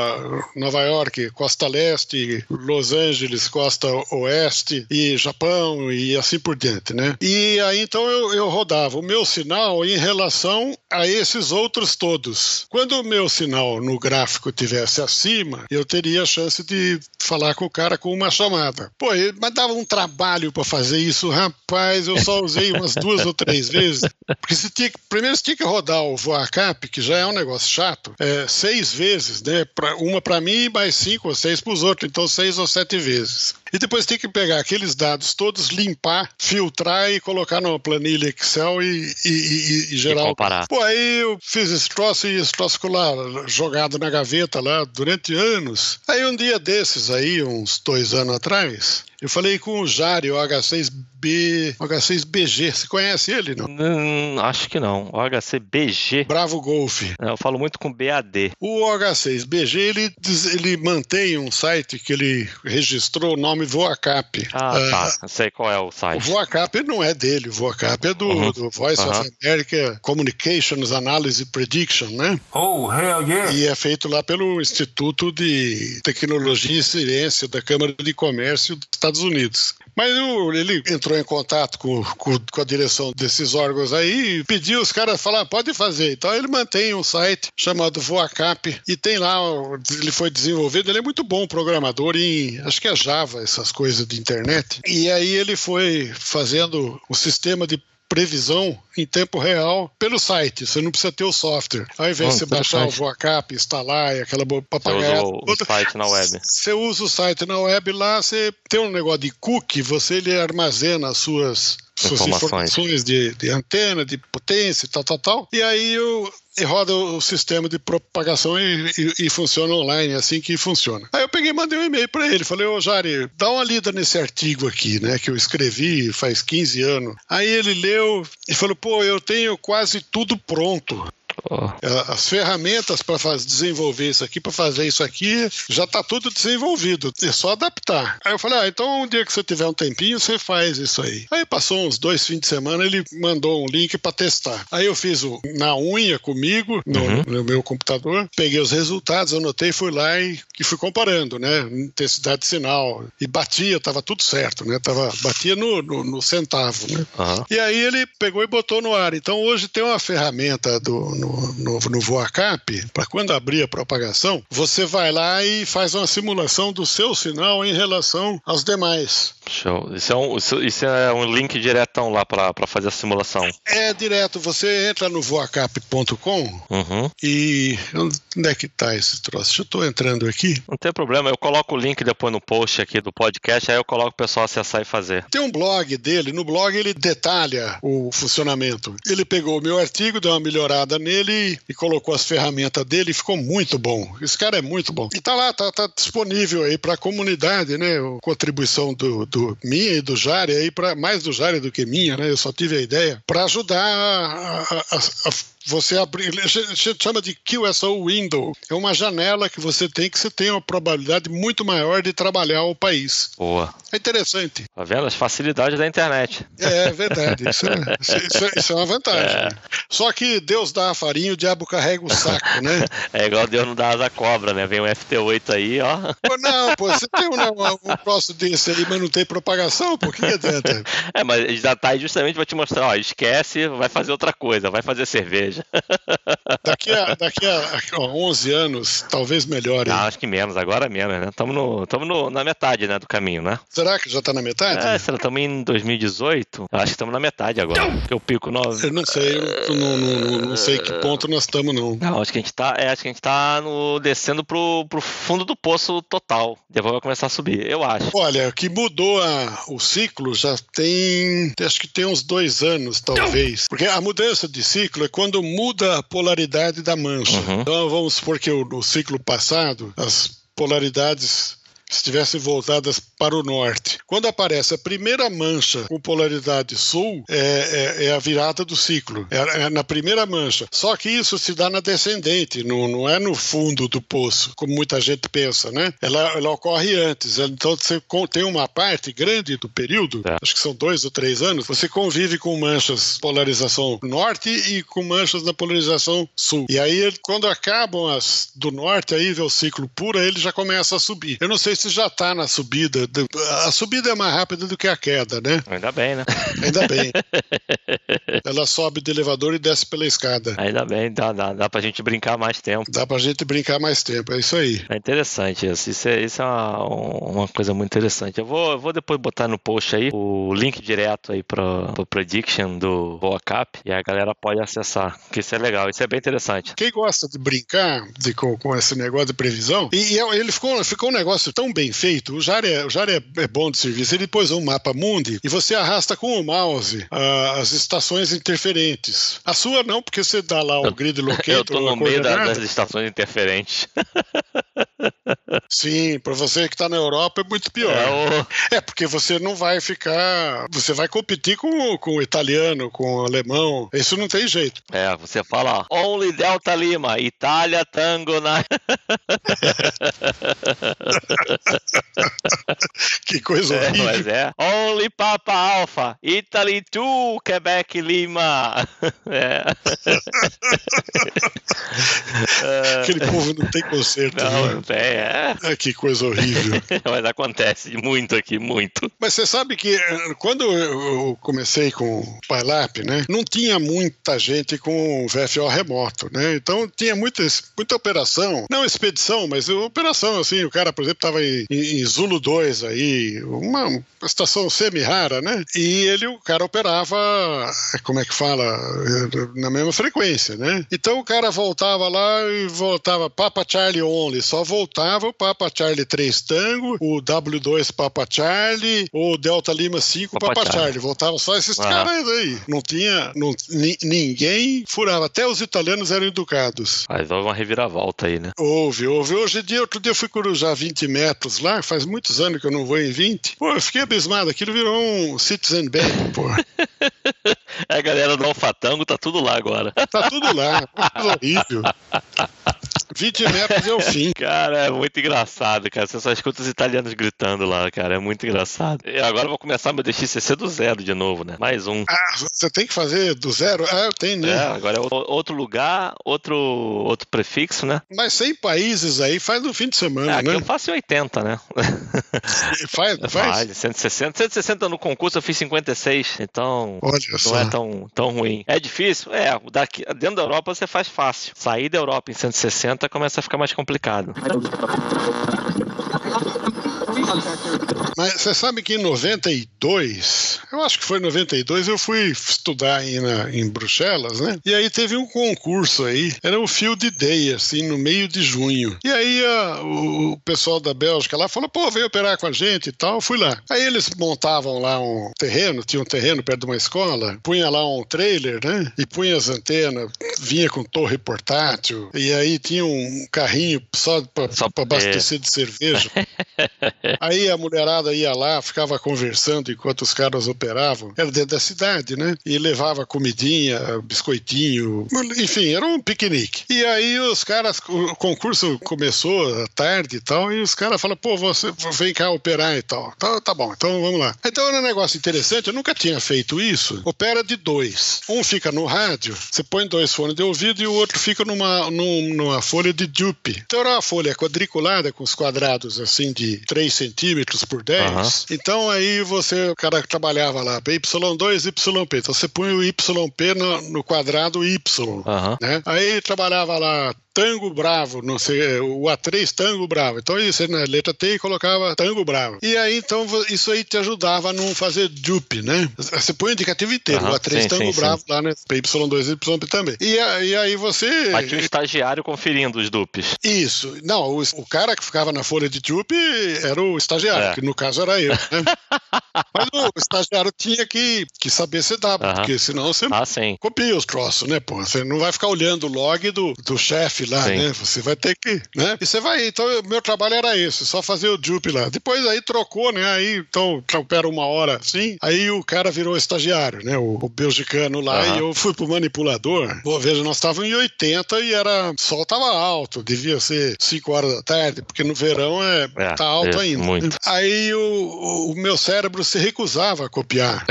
Nova York, Costa Leste, Los Angeles, Costa Oeste e Japão e assim por diante, né? E aí então eu, eu rodava o meu sinal em relação a esses outros todos. Quando o meu sinal no gráfico tivesse acima, eu teria a chance de falar com o cara com uma chamada. Pô, mas dava um trabalho para fazer isso, rapaz. Eu só usei umas duas ou três vezes. Porque você tinha, primeiro você tinha que rodar o Voacap, que já é um negócio chato, é, seis vezes, né? Pra, uma para mim mais cinco ou seis para os outros. Então, seis ou sete vezes. E depois tem que pegar aqueles dados todos, limpar, filtrar e colocar numa planilha Excel e, e, e, e gerar. E comparar. Pô, aí eu fiz esse troço e esse troço ficou lá jogado na gaveta lá durante anos. Aí um dia desses aí, uns dois anos atrás, Eu falei com o Jari, o H6B, H6BG. Você conhece ele, não? Hum, acho que não. O HCBG. Bravo Golf. Eu falo muito com BAD. O H6BG, ele, ele mantém um site que ele registrou o nome Voacap. Ah, uh, tá. Eu sei qual é o site. O Voacap não é dele. O Voacap é do, uhum. do Voice uhum. of America Communications Analysis Prediction, né? Oh, hell yeah! E é feito lá pelo Instituto de Tecnologia e Ciência da Câmara de Comércio dos Estados Unidos. Mas ele entrou em contato com, com, com, a direção desses órgãos aí e pediu os caras falar, pode fazer. Então ele mantém um site chamado Voacap e tem lá, ele foi desenvolvido, ele é muito bom programador em, acho que é Java, essas coisas de internet. E aí ele foi fazendo o sistema de previsão em tempo real pelo site. Você não precisa ter o software. Ao invés de você baixar o Voacap, instalar e aquela papagaia. Você usa o, site na web. Você usa o site na web lá, você tem um negócio de cookie, você ele armazena as suas suas informações, informações de, de, antena, de potência, tal, tal, tal. E aí o, roda o sistema de propagação e, e, e, funciona online, é assim que funciona. Aí peguei e mandei um e-mail para ele, falei, ô Jari, dá uma lida nesse artigo aqui, né, que eu escrevi faz 15 anos. Aí ele leu e falou, pô, eu tenho quase tudo pronto. Oh. As ferramentas para desenvolver isso aqui, para fazer isso aqui, já está tudo desenvolvido. É só adaptar. Aí eu falei, ah, então um dia que você tiver um tempinho, você faz isso aí. Aí passou uns dois fins de semana, ele mandou um link para testar. Aí eu fiz o, na unha comigo, no, uhum. no, meu computador, peguei os resultados, anotei, fui lá e, e fui comparando, né? Intensidade de sinal. E batia, tava tudo certo, né? Tava, batia no, no, no centavo, né? Uhum. E aí ele pegou e botou no ar. Então hoje tem uma ferramenta do, no, no, no VoaCap, para quando abrir a propagação, você vai lá e faz uma simulação do seu sinal em relação aos demais. Show. Isso é um, isso é um link diretão lá para fazer a simulação. É direto. Você entra no voacap.com uhum. e onde é que tá esse troço? Eu estou entrando aqui. Não tem problema. Eu coloco o link depois no post aqui do podcast, aí eu coloco o pessoal acessar e fazer. Tem um blog dele. No blog ele detalha o funcionamento. Ele pegou o meu artigo, deu uma melhorada nele e colocou as ferramentas dele e ficou muito bom. Esse cara é muito bom. E tá lá, tá, tá disponível aí para a comunidade, né? A contribuição do do minha e do Jari, aí para mais do Jari do que minha, né? Eu só tive a ideia para ajudar a, a, a, você abrir, a gente chama de QSO window. É uma janela que você tem que você tem uma probabilidade muito maior de trabalhar o país. Boa. É interessante. Tá vendo as facilidades da internet? É, é verdade. Isso é, isso, é, isso é uma vantagem. É. Só que Deus dá a farinha, o diabo carrega o saco, né? É igual Deus não dá asa cobra, né? Vem um FT8 aí, ó. Não, pô, você tem um, um, um troço desse aí, mas não tem propagação, pô, que adianta? É, mas já tá aí justamente para te mostrar, ó, esquece, vai fazer outra coisa, vai fazer cerveja. Daqui a, daqui a 11 anos, talvez melhore. Ah, acho que menos, agora menos, né? Estamos na metade né, do caminho, né? Será que já está na metade? É, estamos em 2018, acho que estamos na metade agora. Porque eu pico 9. Eu não sei, eu não, não, não, sei que ponto nós estamos, não. Não, acho que a gente está é, acho que a gente tá no, descendo pro, pro fundo do poço total. Depois vai começar a subir, eu acho. Olha, que mudou a, o ciclo já tem, acho que tem uns dois anos, talvez. Porque a mudança de ciclo é quando muda a polaridade da mancha. Uhum. Então vamos supor que o, no ciclo passado as polaridades estivessem voltadas para o norte. Quando aparece a primeira mancha com polaridade sul, é, é, é a virada do ciclo. É, é, na primeira mancha. Só que isso se dá na descendente, não, não é no fundo do poço, como muita gente pensa, né? Ela, ela ocorre antes. Então você tem uma parte grande do período, é. acho que são dois ou três anos, você convive com manchas polarização norte e com manchas na polarização sul. E aí, quando acabam as do norte, aí vê o ciclo puro, ele já começa a subir. Eu não sei se já está na subida. A subida é mais rápida do que a queda, né? Ainda bem, né? Ainda bem. Ela sobe do elevador e desce pela escada. Ainda bem, dá, dá, dá pra gente brincar mais tempo. Dá pra gente brincar mais tempo, é isso aí. É interessante isso. Isso é, isso é uma, uma coisa muito interessante. Eu vou, eu vou depois botar no post aí o link direto aí pro, pro Prediction do VoaCap e a galera pode acessar, que isso é legal, isso é bem interessante. Quem gosta de brincar de, com, com esse negócio de previsão, e, e ele ficou, ficou um negócio tão tão bem feito. O Jar é, o Jar é, é bom de serviço. Ele pôs um mapa mundi e você arrasta com o mouse uh, as estações interferentes. A sua não, porque você dá lá o grid locator. Eu tô no meio da, das estações interferentes. Sim, para você que está na Europa é muito pior. É, é, porque você não vai ficar. Você vai competir com, com o italiano, com o alemão. Isso não tem jeito. É, você fala Only Delta Lima, Itália Tango na. que coisa é, horrível. Mas é. Only Papa Alpha, Italy 2, Quebec Lima. É. Aquele povo não tem conserto. Não, né? não tem, é. é. Que coisa horrível. Mas acontece muito aqui, muito. Mas você sabe que eh, quando eu comecei com o PyLab, né, não tinha muita gente com VFO remoto, né? Então tinha muita, muita operação, não expedição, mas operação, assim, o cara, por exemplo, estava em, em, Zulu 2 aí, uma estação semi-rara, né? E ele, o cara operava, como é que fala, na mesma frequência, né? Então o cara voltava lá e voltava Papa Charlie Only, só voltava o Papa Charlie 3 Tango, o W2 Papa Charlie, o Delta Lima 5 Papa, Papa Charlie. Charlie. Voltava só esses ah. caras aí. Não tinha, não, ninguém furava, até os italianos eram educados. Mas houve uma reviravolta aí, né? Houve, houve. Hoje em dia, outro dia eu fui cruzar 20 metros lá, faz muitos anos que eu não vou em 20. Pô, eu fiquei abismado, aquilo virou um Citizen Bank, pô. a galera do Alfatango tá tudo lá agora. Tá tudo lá, horrível. 20 metros é o fim. Cara, é muito engraçado, cara. Você só escuta os italianos gritando lá, cara. É muito engraçado. E agora eu vou começar meu DXCC do zero de novo, né? Mais um. Ah, você tem que fazer do zero? Ah, eu tenho, né? É, agora é outro lugar, outro, outro prefixo, né? Mas 100 países aí faz no fim de semana, é, né? eu faço em 80, né? faz, faz? Faz, 160. 160 no concurso eu fiz 56, então Olha não só. é tão, tão ruim. É difícil? É, daqui, dentro da Europa você faz fácil. Sair da Europa em 160 começa a ficar mais complicado. Mas você sabe que em 92, eu acho que foi em 92, eu fui estudar aí na, em Bruxelas, né? E aí teve um concurso aí, era um Field Day, assim, no meio de junho. E aí a, o, pessoal da Bélgica lá falou, pô, veio operar com a gente e tal, fui lá. Aí eles montavam lá um terreno, tinha um terreno perto de uma escola, punha lá um trailer, né? E punha as antenas, vinha com torre portátil, e aí tinha um carrinho só para abastecer de cerveja. aí a mulherada ia lá, ficava conversando enquanto os caras operavam. Era dentro da cidade, né? E levava comidinha, biscoitinho, enfim, era um piquenique. E aí os caras, o concurso começou à tarde e tal, e os caras falam, pô, você vem cá operar e tal. Tá, tá bom, então vamos lá. Então era um negócio interessante, eu nunca tinha feito isso. Opera de dois. Um fica no rádio, você põe dois fones de ouvido e o outro fica numa, numa folha de dupe. Então era uma folha quadriculada com os quadrados assim de 3 centímetros por 10. Uhum. Então aí você, o cara trabalhava lá, Y2, YP. Então você põe o YP no, no quadrado Y. Uhum. Né? Aí trabalhava lá Tango Bravo, não sei, o A3 Tango Bravo. Então isso na letra T colocava Tango Bravo. E aí então isso aí te ajudava a não fazer dupe, né? Você põe o indicativo inteiro, uhum, o A3 sim, Tango sim, Bravo sim. lá, né? Y2 e YP também. E, e aí você. Mas tinha um estagiário conferindo os dupes. Isso. Não, o, o cara que ficava na folha de dupe era o estagiário, é. que no caso era eu. Né? Mas o estagiário tinha que, que saber CW, uhum. porque senão você ah, copia os troços, né? Pô, você não vai ficar olhando o log do, do chefe lá, Sim. né? Você vai ter que, né? E você vai, então meu trabalho era esse, só fazer o jupe lá. Depois aí trocou, né? Aí então opera uma hora assim, aí o cara virou estagiário, né? O, o belgicano lá uhum. e eu fui pro manipulador. Pô, veja, nós estávamos em 80 e era, o sol tava alto, devia ser 5 horas da tarde, porque no verão é, é tá alto é, ainda. Muito. Aí o, o meu cérebro se recusava a copiar.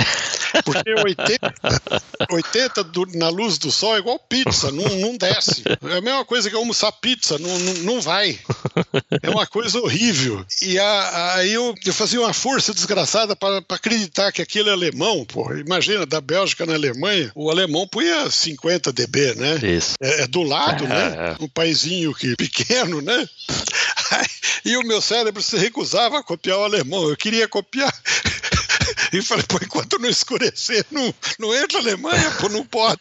Porque 80, 80 do, na luz do sol é igual pizza, não, não desce. É a mesma coisa que almoçar pizza, não, não, não vai. É uma coisa horrível. E aí eu, eu fazia uma força desgraçada para acreditar que aquilo é alemão, pô. Imagina, da Bélgica na Alemanha, o alemão punha 50 dB, né? Isso. É, é do lado, né? Um paizinho que, pequeno, né? E o meu cérebro se recusava a copiar o alemão. Eu queria copiar e falei, pô, enquanto não escurecer, não, não entra a Alemanha, pô, não pode.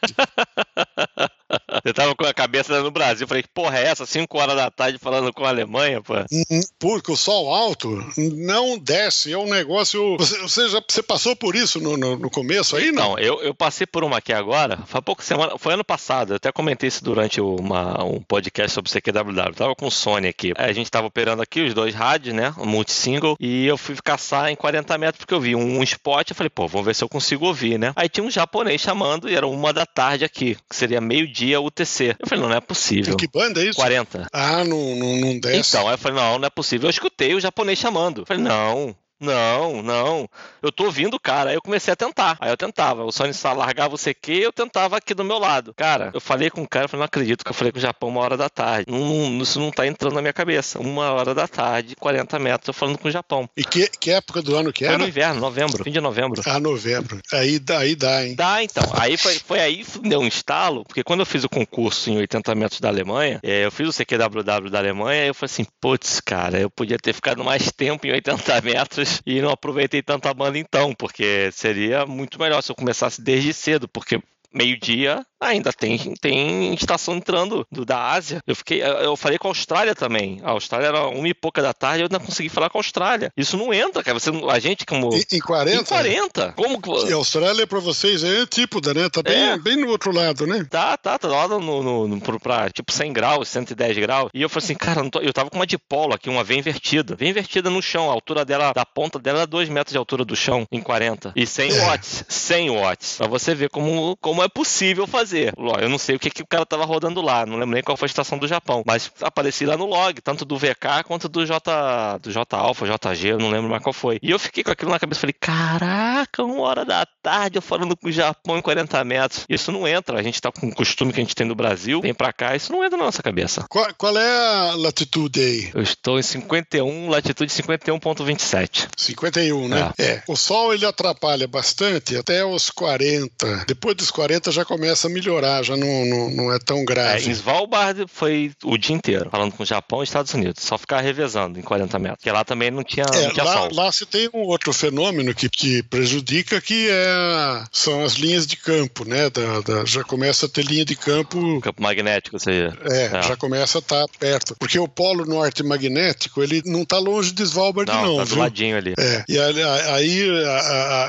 Eu tava com a cabeça no Brasil. Falei, que porra é essa? 5 horas da tarde falando com a Alemanha, pô. Uhum. Porque o sol alto não desce. É um negócio. Você, você já você passou por isso no, no, no começo aí, não? Não, eu, eu passei por uma aqui agora. Foi pouco semana. Foi ano passado. Eu até comentei isso durante uma, um podcast sobre CQWW. Eu tava com o Sony aqui. A gente tava operando aqui os dois rádios, né? Um multi-single. E eu fui caçar em 40 metros porque eu vi um, um spot. Eu falei, pô, vamos ver se eu consigo ouvir, né? Aí tinha um japonês chamando e era uma da tarde aqui, que seria meio-dia UTC. Eu falei, não, não é possível. Que banda é isso? 40. Ah, não, não, não desce. Então, eu falei, não, não é possível. Eu escutei o japonês chamando. Eu falei, não, não, não. Eu tô ouvindo o cara. Aí eu comecei a tentar. Aí eu tentava. O Sony só largava o CQ e eu tentava aqui do meu lado. Cara, eu falei com o cara, eu falei, não acredito que eu falei com o Japão uma hora da tarde. Não, não, isso não tá entrando na minha cabeça. Uma hora da tarde, 40 metros, eu falando com o Japão. E que, que época do ano que Foi era? no inverno, novembro, fim de novembro. Ah, novembro. Aí, dá- aí dá, hein? Dá, então. Aí foi, foi aí que deu um estalo, porque quando eu fiz o concurso em 80 metros da Alemanha, eh, eu fiz o CQWW da Alemanha, eu falei assim, putz, cara, eu podia ter ficado mais tempo em 80 metros e não aproveitei tanto a banda então, porque seria muito melhor se eu começasse desde cedo, porque meio-dia ainda tem, tem estação entrando do, da Ásia. Eu fiquei, eu falei com a Austrália também. A Austrália era uma e pouca da tarde, eu não consegui falar com a Austrália. Isso não entra, cara. Você, a gente como Em, em 40? em 40. Como que E a Austrália pra vocês é antípoda, né? Tá bem, É. bem no outro lado, né? Tá, tá, tá lá no, no, no, pro- pra, tipo 100 graus, 110 graus. E eu falei assim, cara, tô- eu tava com uma dipolo aqui, uma V invertida. V invertida no chão, a altura dela, da ponta dela é 2 metros de altura do chão, em 40. E 100 É. watts, 100 watts. Pra você ver como, como é possível fazer. Eu não sei o que, que o cara tava rodando lá, não lembro nem qual foi a estação do Japão. Mas apareci lá no log, tanto do VK quanto do J, do J Alpha, JG, eu não lembro mais qual foi. E eu fiquei com aquilo na cabeça, falei, caraca, uma hora da tarde eu falando com o Japão em 40 metros. Isso não entra, a gente tá com o costume que a gente tem no Brasil, vem pra cá, isso não entra na nossa cabeça. Qual, qual é a latitude aí? Eu estou em 51, latitude 51.27. 51, né? É. O sol ele atrapalha bastante até os 40. Depois dos 40 já começa a melhorar, já não, não, não é tão É, em grave. Svalbard foi o dia inteiro, falando com o Japão e Estados Unidos. Só ficar revezando em 40 metros. Porque lá também não tinha, É, não tinha lá, sol. lá você tem um outro fenômeno que, que prejudica, que é, são as linhas de campo, né? Da, da- já começa a ter linha de campo Campo magnético, seja. É, É. já começa a estar perto. Porque o polo norte magnético, ele não está longe de Svalbard, Não, não, tá do viu? ladinho ali. É, e aí, aí,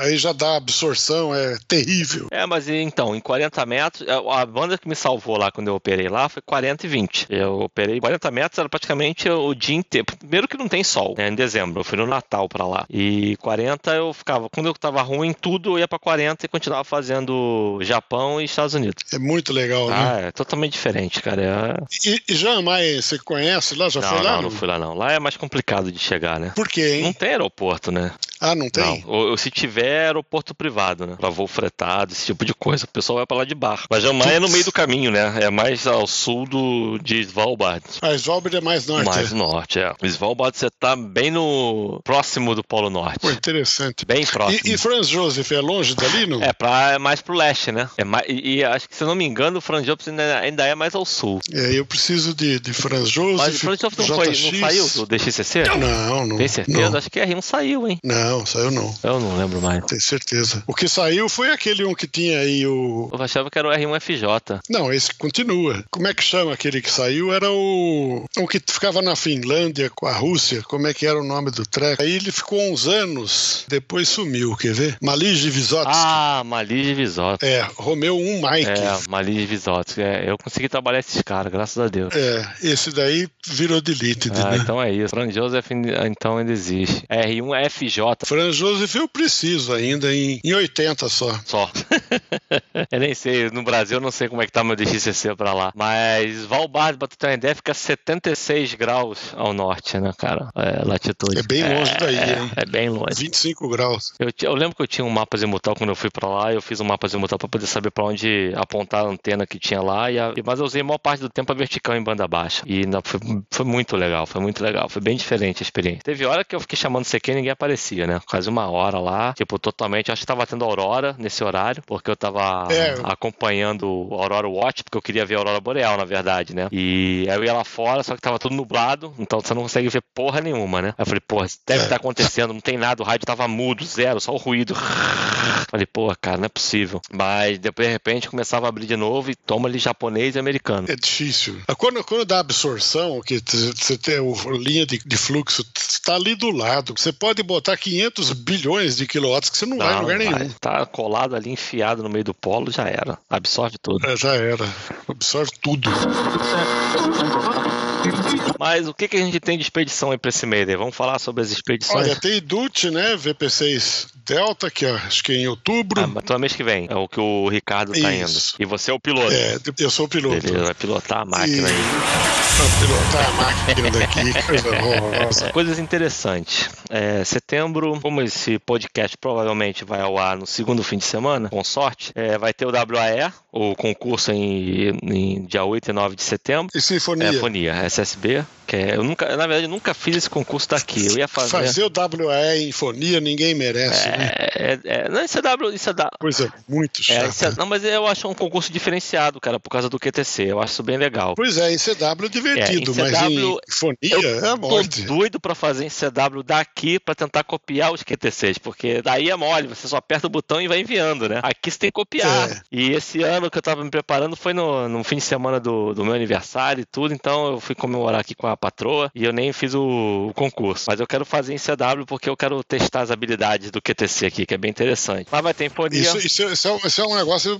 aí já dá absorção, é terrível. É, mas então, em 40 metros, a banda que me salvou lá quando eu operei lá foi 40 e 20. Eu operei 40 metros, era praticamente o dia inteiro. Primeiro que não tem sol, né, em dezembro. Eu fui no Natal pra lá. E 40 eu ficava, quando eu tava ruim, tudo eu ia pra 40 e continuava fazendo Japão e Estados Unidos. É muito legal, né? Ah, é totalmente diferente, cara. É... E, e jamais você conhece lá? Já Não, foi lá? não, não fui lá não. Lá é mais complicado de chegar, né? Por quê, Não hein? tem aeroporto, né? Ah, não tem? Não. Ou, ou se tiver aeroporto privado, né? Pra voo fretado, esse tipo de coisa. O pessoal vai pra lá de barco. Mas jamais é no meio do caminho, né? É mais ao sul do, de Svalbard. A Svalbard é mais norte. Mais é. norte, é. Svalbard você tá bem no. próximo do Polo Norte. Pô, interessante. Bem próximo. E, e Franz Joseph é longe dali, não? É, pra, é mais pro leste, né? É mais, e, e acho que, se eu não me engano, o Franz Jobs ainda, ainda é mais ao sul. É, eu preciso de, de Franz Joseph. Mas o Franz Jobs não, foi, não saiu do DXCC? Não, não. Tem certeza? Não, Acho que R1 saiu, hein? não saiu não. Eu não lembro mais. Tenho certeza. O que saiu foi aquele um que tinha aí o. Eu achava que era o R1FJ. Não, esse continua. Como é que chama aquele que saiu? Era o. O que ficava na Finlândia com a Rússia. Como é que era o nome do treco? Aí ele ficou uns anos, depois sumiu, quer ver? Malij Vysotsky. Ah, Malij Visotsky. É, Romeu 1 Mike. É, Malij Visotsky. É, eu consegui trabalhar esses caras, graças a Deus. É, esse daí virou deleted, Ah, né? então é isso. Franz Joseph então ainda existe. R1FJ Franz Joseph eu preciso ainda em, em 80 só. só. eu nem sei, no Brasil eu não sei como é que tá meu DXCC pra lá. Mas Svalbard, pra tu ter uma ideia, fica 76 graus ao norte, né, cara? É, latitude. É bem longe daí, é, hein? É bem longe. 25 graus. Eu, eu lembro que eu tinha um mapa zimutal quando eu fui pra lá, eu fiz um mapa zimutal pra poder saber pra onde apontar a antena que tinha lá, e a- mas eu usei a maior parte do tempo a vertical em banda baixa. E na- foi, foi muito legal, foi muito legal, foi bem diferente a experiência. Teve hora que eu fiquei chamando CQ e ninguém aparecia, dia, né? Quase uma hora lá. Tipo, totalmente. Acho que tava tendo aurora nesse horário, porque eu tava é. acompanhando Aurora Watch, porque eu queria ver a Aurora Boreal, na verdade, né? E aí eu ia lá fora, só que tava tudo nublado, então você não consegue ver porra nenhuma, né? Aí eu falei, porra, isso deve estar é. tá acontecendo, não tem nada, o rádio tava mudo, zero, só o ruído. Falei, porra, cara, não é possível. Mas depois, de repente, começava a abrir de novo e toma ali japonês e americano. É difícil. Quando, quando dá absorção, que você tem a linha de, de fluxo, está ali do lado. Você pode botar 500 bilhões de quilowatts que você não, não vai em lugar nenhum. Tá colado ali, enfiado no meio do polo, já era. Absorve tudo. É, já era. Absorve tudo. Mas o que, que a gente tem de expedição aí para esse Mayday? Vamos falar sobre as expedições? Olha, tem DUT, né? VP6 Delta, que acho que é em outubro. Ah, mas então é mês que vem, é o que o Ricardo tá Isso. indo. E você é o piloto. É, eu sou o piloto. Beleza, vai pilotar a máquina e... aí. Vai pilotar a máquina daqui, coisa horrorosa. Coisas interessantes. É, setembro, como esse podcast provavelmente vai ao ar no segundo fim de semana, com sorte, é, vai ter o WAE, o concurso em, em dia 8 e 9 de setembro. E Sinfonia. É, Sinfonia, SSB. Que é, eu nunca, na verdade, eu nunca fiz esse concurso daqui. Eu ia fazer. Fazer o WAE em fonia ninguém merece. É, né? é, é, não, isso é W. Isso é da... Coisa muito é, chata. É, não, mas eu acho um concurso diferenciado, cara, por causa do QTC. Eu acho isso bem legal. Pois é, em CW é divertido, em mas em fonia é a morte. Eu tô doido pra fazer em CW daqui pra tentar copiar os QTCs, porque daí é mole, você só aperta o botão e vai enviando, né? Aqui você tem que copiar. É. E esse ano que eu tava me preparando foi no, no fim de semana do, do meu aniversário e tudo, então eu fui comemorar aqui com a patroa e eu nem fiz o, o, concurso. Mas eu quero fazer em CW porque eu quero testar as habilidades do QTC aqui, que é bem interessante. Mas vai ter fonia. Isso, isso, isso, é, isso é um negócio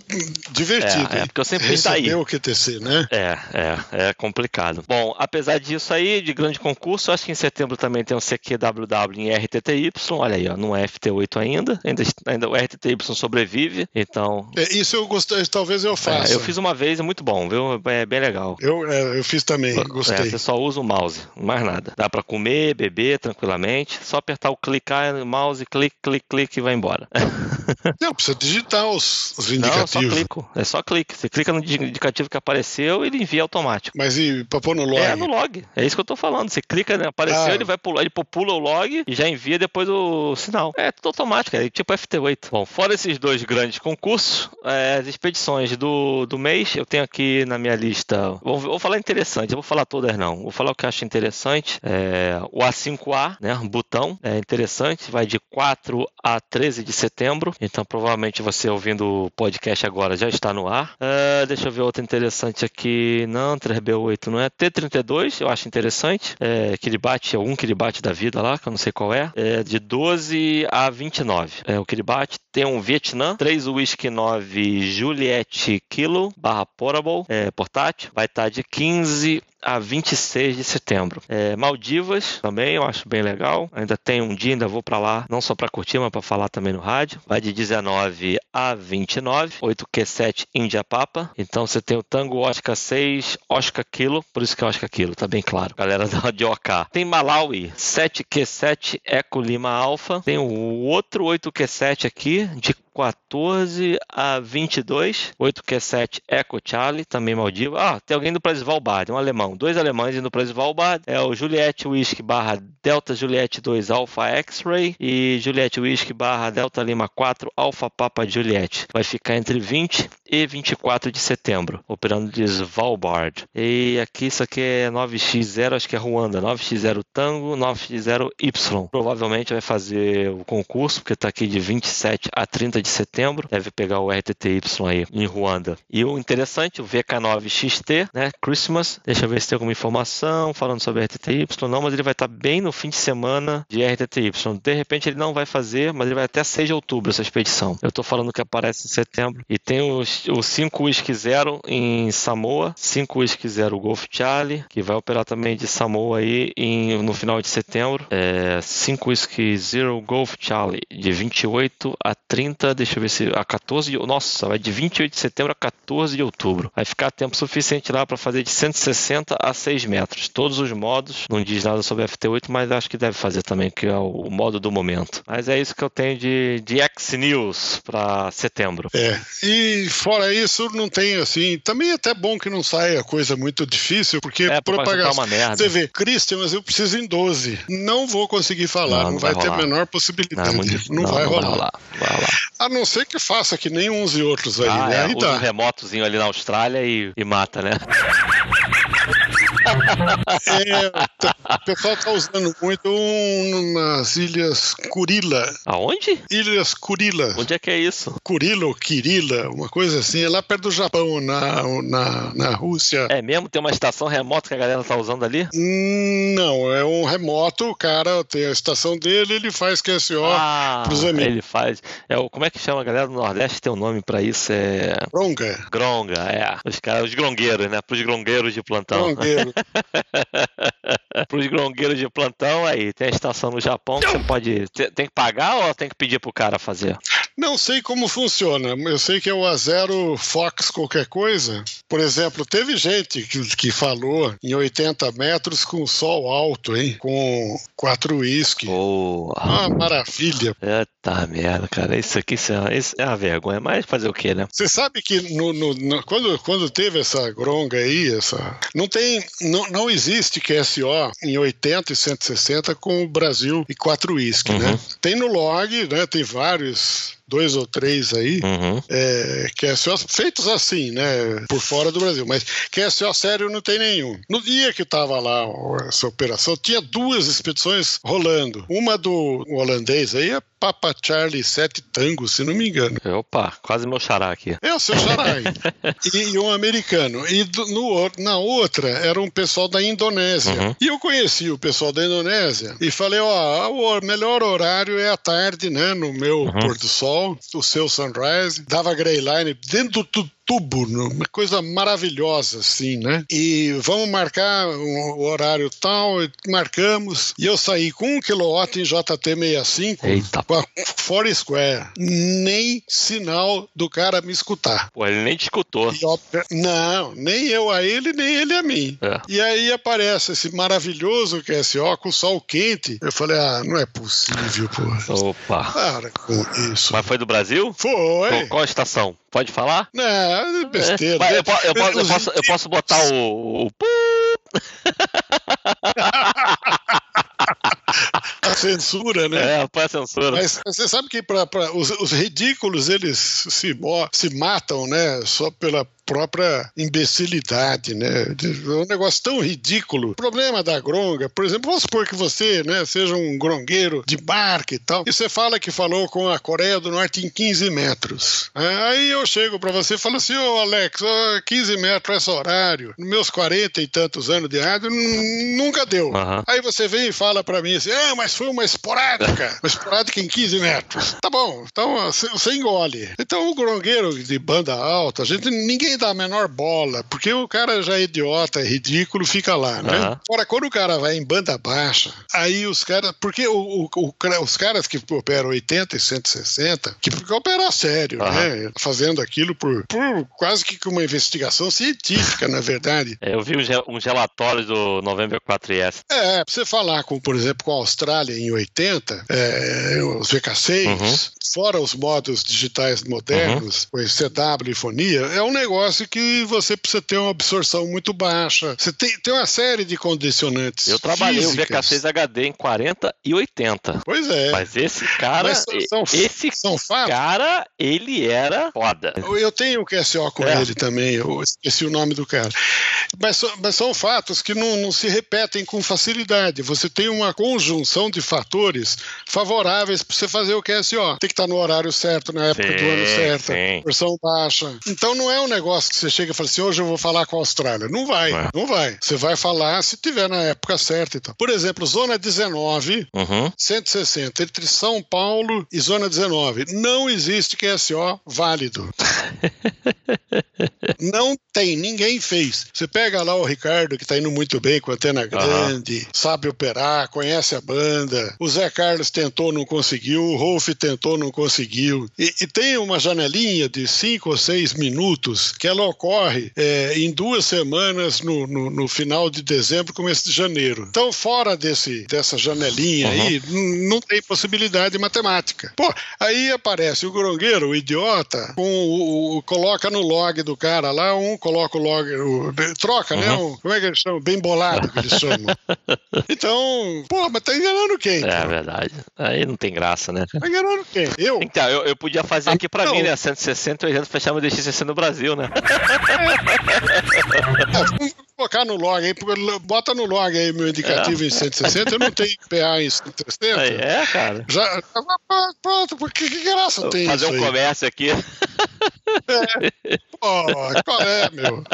divertido. É, é porque eu sempre quis sair. o QTC, né? É, é, é complicado. Bom, apesar disso aí, de grande concurso, acho que em setembro também tem um CQWW em RTTY. Olha aí, ó, não é FT8 ainda. Ainda, ainda o RTTY sobrevive, então. É, isso eu gostei, talvez eu faça. É, eu fiz uma vez, é muito bom, viu? É bem legal. Eu, é, eu fiz também, gostei. você só usa o mouse, mais nada. Dá para comer, beber tranquilamente, só apertar o clicar no mouse, clique, clique, clique e vai embora. Não, precisa digitar os, os indicativos. Não, só clico. É só clique. Você clica no indicativo que apareceu e ele envia automático. Mas e pra pôr no log? É, no log. É isso que eu tô falando. Você clica, né, apareceu, ah. ele vai pular, ele popula o log e já envia depois o sinal. É tudo automático, é tipo FT8. Bom, fora esses dois grandes concursos, é, as expedições do, do mês, eu tenho aqui na minha lista. Vou, vou falar interessante, eu vou falar todas não. Vou falar que eu acho interessante. É, o A5A, né? Um botão. É interessante. Vai de 4 a 13 de setembro. Então, provavelmente você ouvindo o podcast agora já está no ar. Uh, deixa eu ver outro interessante aqui. Não, 3B8 não é. T32, eu acho interessante. É, Kiribati, algum Kiribati da vida lá, que eu não sei qual é. É de 12 a 29. É, o Kiribati tem um Vietnã, 3 Whisky 9 Juliette Kilo, barra Portable, é, portátil. Vai estar de 15 a 26 de setembro. É, Maldivas também eu acho bem legal. Ainda tem um dia, ainda vou para lá, não só para curtir, mas para falar também no rádio. Vai de 19 a 29, 8Q7 Índia Papa. Então você tem o Tango Oscar 6, Oscar Kilo, por isso que é Oscar Kilo, tá bem claro. Galera de OK. Tem Malawi 7Q7 Eco Lima Alpha. Tem o outro 8Q7 aqui de 14 a 22, 8Q7 Echo Charlie, também Maldiva. Ah, tem alguém indo para Svalbard, um alemão. Dois alemães indo para Svalbard. É o Juliette Whisky barra Delta Juliette 2 Alpha X-Ray e Juliette Whisky barra Delta Lima 4 Alpha Papa Juliette. Vai ficar entre 20 e 24 de setembro, operando de Svalbard. E aqui isso aqui é 9x0, acho que é Ruanda. 9x0 Tango, 9x0 Y. Provavelmente vai fazer o concurso, porque está aqui de 27 a 30 de setembro. Deve pegar o RTTY aí em Ruanda. E o interessante, o VK9XT, né? Christmas. Deixa eu ver se tem alguma informação falando sobre RTTY. Não, mas ele vai estar bem no fim de semana de RTTY. De repente ele não vai fazer, mas ele vai até 6 de outubro essa expedição. Eu estou falando que aparece em setembro. E tem os, o 5 Whisky Zero em Samoa, 5 Whisky Zero Golf Charlie, que vai operar também de Samoa aí em, no final de setembro. É, 5 Whisky Zero Golf Charlie, de 28 a 30 30, deixa eu ver se. A 14 de. Nossa, vai de 28 de setembro a 14 de outubro. Vai ficar tempo suficiente lá para fazer de 160 a 6 metros. Todos os modos. Não diz nada sobre FT8, mas acho que deve fazer também, que é o, modo do momento. Mas é isso que eu tenho de, de X News para setembro. É. E fora isso, não tem assim. Também é até bom que não saia coisa muito difícil, porque é, propagação. Uma merda. Você vê, Christian, mas eu preciso em 12. Não vou conseguir falar, não, não, não vai, vai ter a menor possibilidade. Não, muito, não, vai, rolar. vai rolar. Vai rolar. A não ser que faça que nem uns e outros aí, ah, né? É, aí usa um remotozinho ali na Austrália e, e mata, né? É, o pessoal está usando muito um, nas Ilhas Kurila. Aonde? Ilhas Kurila. Onde é que é isso? Kurila ou Kirila, uma coisa assim. É lá perto do Japão, na, na, na Rússia. É mesmo? Tem uma estação remota que a galera está usando ali? Não, é um remoto. O cara tem a estação dele, ele faz QSO ah, pros amigos. Ele faz. É, como é que chama a galera do Nordeste? Tem um nome para isso? É. Gronga. Gronga, é. Os caras, os grongueiros, né? Pros grongueiros de plantão. Grongueiro. Para os grongueiros de plantão, aí tem a estação no Japão que você pode. Tem que pagar ou tem que pedir pro cara fazer? Não sei como funciona. Eu sei que é o A0 Fox qualquer coisa. Por exemplo, teve gente que, que falou em 80 metros com sol alto, hein? Com quatro uísque. Oh. Uma maravilha. Eita merda, cara. Isso aqui isso é, isso é uma vergonha. Mas fazer o quê, né? Você sabe que no, no, no, quando, quando teve essa gronga aí, essa. Não tem. Não, não existe QSO em 80 e 160 com o Brasil e quatro uísque, né? uhum. né? Tem no log, né? Tem vários dois ou três aí, uhum. é, QSO feitos assim, né, por fora do Brasil, mas QSO sério não tem nenhum. No dia que estava lá essa operação, tinha duas expedições rolando. Uma do holandês aí, é Papa Charlie 7 Tango, se não me engano. Opa, quase meu xará aqui. É o seu xará. e, e, um americano. E do, no, na outra era um pessoal da Indonésia. Uhum. E eu conheci o pessoal da Indonésia e falei, ó, o melhor horário é à tarde, né, no meu uhum. pôr do sol, o seu sunrise. Dava grey line dentro do tubo, uma coisa maravilhosa, assim, né? E vamos marcar o horário tal, marcamos. E eu saí com um kilowatt em JT65 Eita. Com a Square. Nem sinal do cara me escutar. Pô, ele nem te escutou. E, não, nem eu a ele, nem ele a mim. É. E aí aparece esse maravilhoso QSO com sol quente. Eu falei, ah, não é possível, pô. Opa. Para com isso. Mas foi do Brasil? Foi. Qual, qual estação? Pode falar? Não, é besteira. É, eu, eu, eu, posso, eu posso botar o. o... censura, né? É, a censura. Mas você sabe que pra, pra os, os, ridículos eles se, se matam, né? Só pela própria imbecilidade, né? É um negócio tão ridículo. O problema da gronga, por exemplo, vamos supor que você, né, seja um grongueiro de barca e tal, e você fala que falou com a Coreia do Norte em 15 metros. Aí eu chego para você e falo assim, ô Alex, 15 metros esse horário, nos meus 40 e tantos anos de rádio, nunca deu. Uhum. Aí você vem e fala para mim assim, ah, mas foi uma esporádica, uma esporádica em 15 metros. Tá bom, então você engole. Então o grongueiro de banda alta, a gente, ninguém dá a menor bola, porque o cara já é idiota, é ridículo, fica lá, né? Uhum. Agora, quando o cara vai em banda baixa, aí os caras. Porque o, o, o, os caras que operam 80 e 160, que porque operar sério, uhum. né? Fazendo aquilo por, por quase que uma investigação científica, na verdade. É, eu vi uns relatórios do November 4S. É, pra você falar com, por exemplo, com a Austrália em 80, é, os VK6, uhum. fora os modos digitais modernos, uhum. o CW e fonia, é um negócio negócio que você precisa ter uma absorção muito baixa. Você tem, tem uma série de condicionantes. Eu trabalhei físicas. o VK6 HD em 40 e 80. Pois é. Mas esse cara, Mas são, esse são cara, ele era foda. Eu tenho o QSO com é. ele também, eu esqueci o nome do cara. Mas, mas são fatos que não, não se repetem com facilidade. Você tem uma conjunção de fatores favoráveis para você fazer o QSO. Tem que estar no horário certo, na época sim, do ano certo, versão baixa. Então não é um negócio negócio que você chega e fala assim, hoje eu vou falar com a Austrália. Não vai, é. não vai. Você vai falar se tiver na época certa. Então. Por exemplo, Zona 19, uhum. 160, entre São Paulo e Zona 19. Não existe QSO válido. Não tem, ninguém fez. Você pega lá o Ricardo, que está indo muito bem com antena grande, uhum. sabe operar, conhece a banda. O Zé Carlos tentou, não conseguiu. O Rolf tentou, não conseguiu. E, e tem uma janelinha de cinco ou seis minutos que ela ocorre é, em duas semanas no, no, no, final de dezembro, começo de janeiro. Então, fora desse, dessa janelinha uhum. aí, não tem possibilidade matemática. Pô, aí aparece o grongueiro, o idiota, com o, o, coloca no log do cara lá, um coloca o log, o, troca, né? uhum. né? Um, como é que eles chamam? Bem bolado que eles chamam. então, pô, mas tá enganando quem? É então? verdade. Aí não tem graça, né? Tá enganando quem? Eu? Então, eu, eu podia fazer aqui pra ah, mim, né? 160 e fechar meu DXCC no Brasil, né? É, colocar no log aí, bota no log aí meu indicativo é. em 160, eu não tenho PA em 160. Aí é, cara. Já, pronto, porque que graça tem Fazer um aí? comércio aqui. É. Pô, qual é, meu?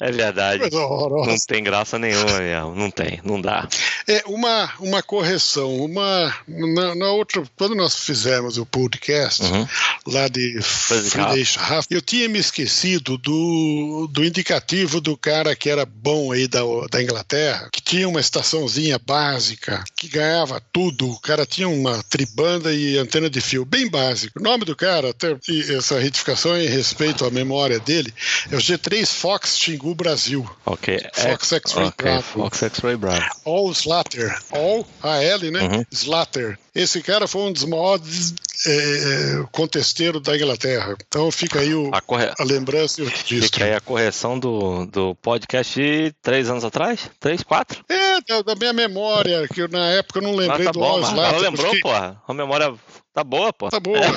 É verdade. Não tem graça nenhuma. Não tem, não dá. É, uma, uma correção, uma. Na, na outra, quando nós fizemos o podcast uhum. lá de Friedrich eu tinha me esquecido do, do indicativo do cara que era bom aí da, da Inglaterra, que tinha uma estaçãozinha básica, que ganhava tudo. O cara tinha uma tribanda e antena de fio bem básico. O nome do cara, até essa retificação em respeito à memória dele, é o G3 Fox Xingu Brasil. Ok. Fox X-Ray okay. Bravo. Fox X-Ray Bravo. All Slater. All, A-L, né? Uhum. Slater. Esse cara foi um dos maiores é, é, contesteiro da Inglaterra. Então fica aí o, a, corre... a lembrança e o registro. Fica aí a correção do, do podcast de três anos atrás? Três, quatro? É, da, da minha memória, que na época eu não lembrei ah, tá do bom, Oslat. Ela lembrou, porque... porra. A memória Tá boa, pô. Tá boa.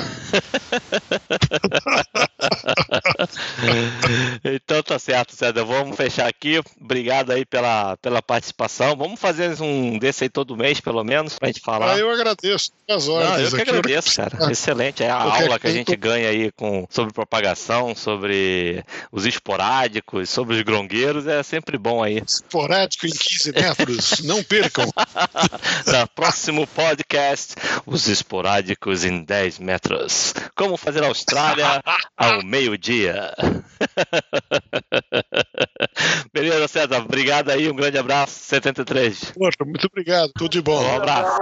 então tá certo, César. Vamos fechar aqui. Obrigado aí pela, pela participação. Vamos fazer um desse aí todo mês, pelo menos, pra gente falar. Ah, eu agradeço as horas. Não, eu que agradeço, cara. Ah, Excelente. É a aula que a gente ganha aí com, sobre propagação, sobre os esporádicos, sobre os grongueiros. É sempre bom aí. Esporádico em 15 metros. Não percam. no próximo podcast, os esporádicos em 10 metros. Como fazer a Austrália ao meio-dia. Beleza, César. Obrigado aí. Um grande abraço. 73. Poxa, muito obrigado. Tudo de bom. Um abraço.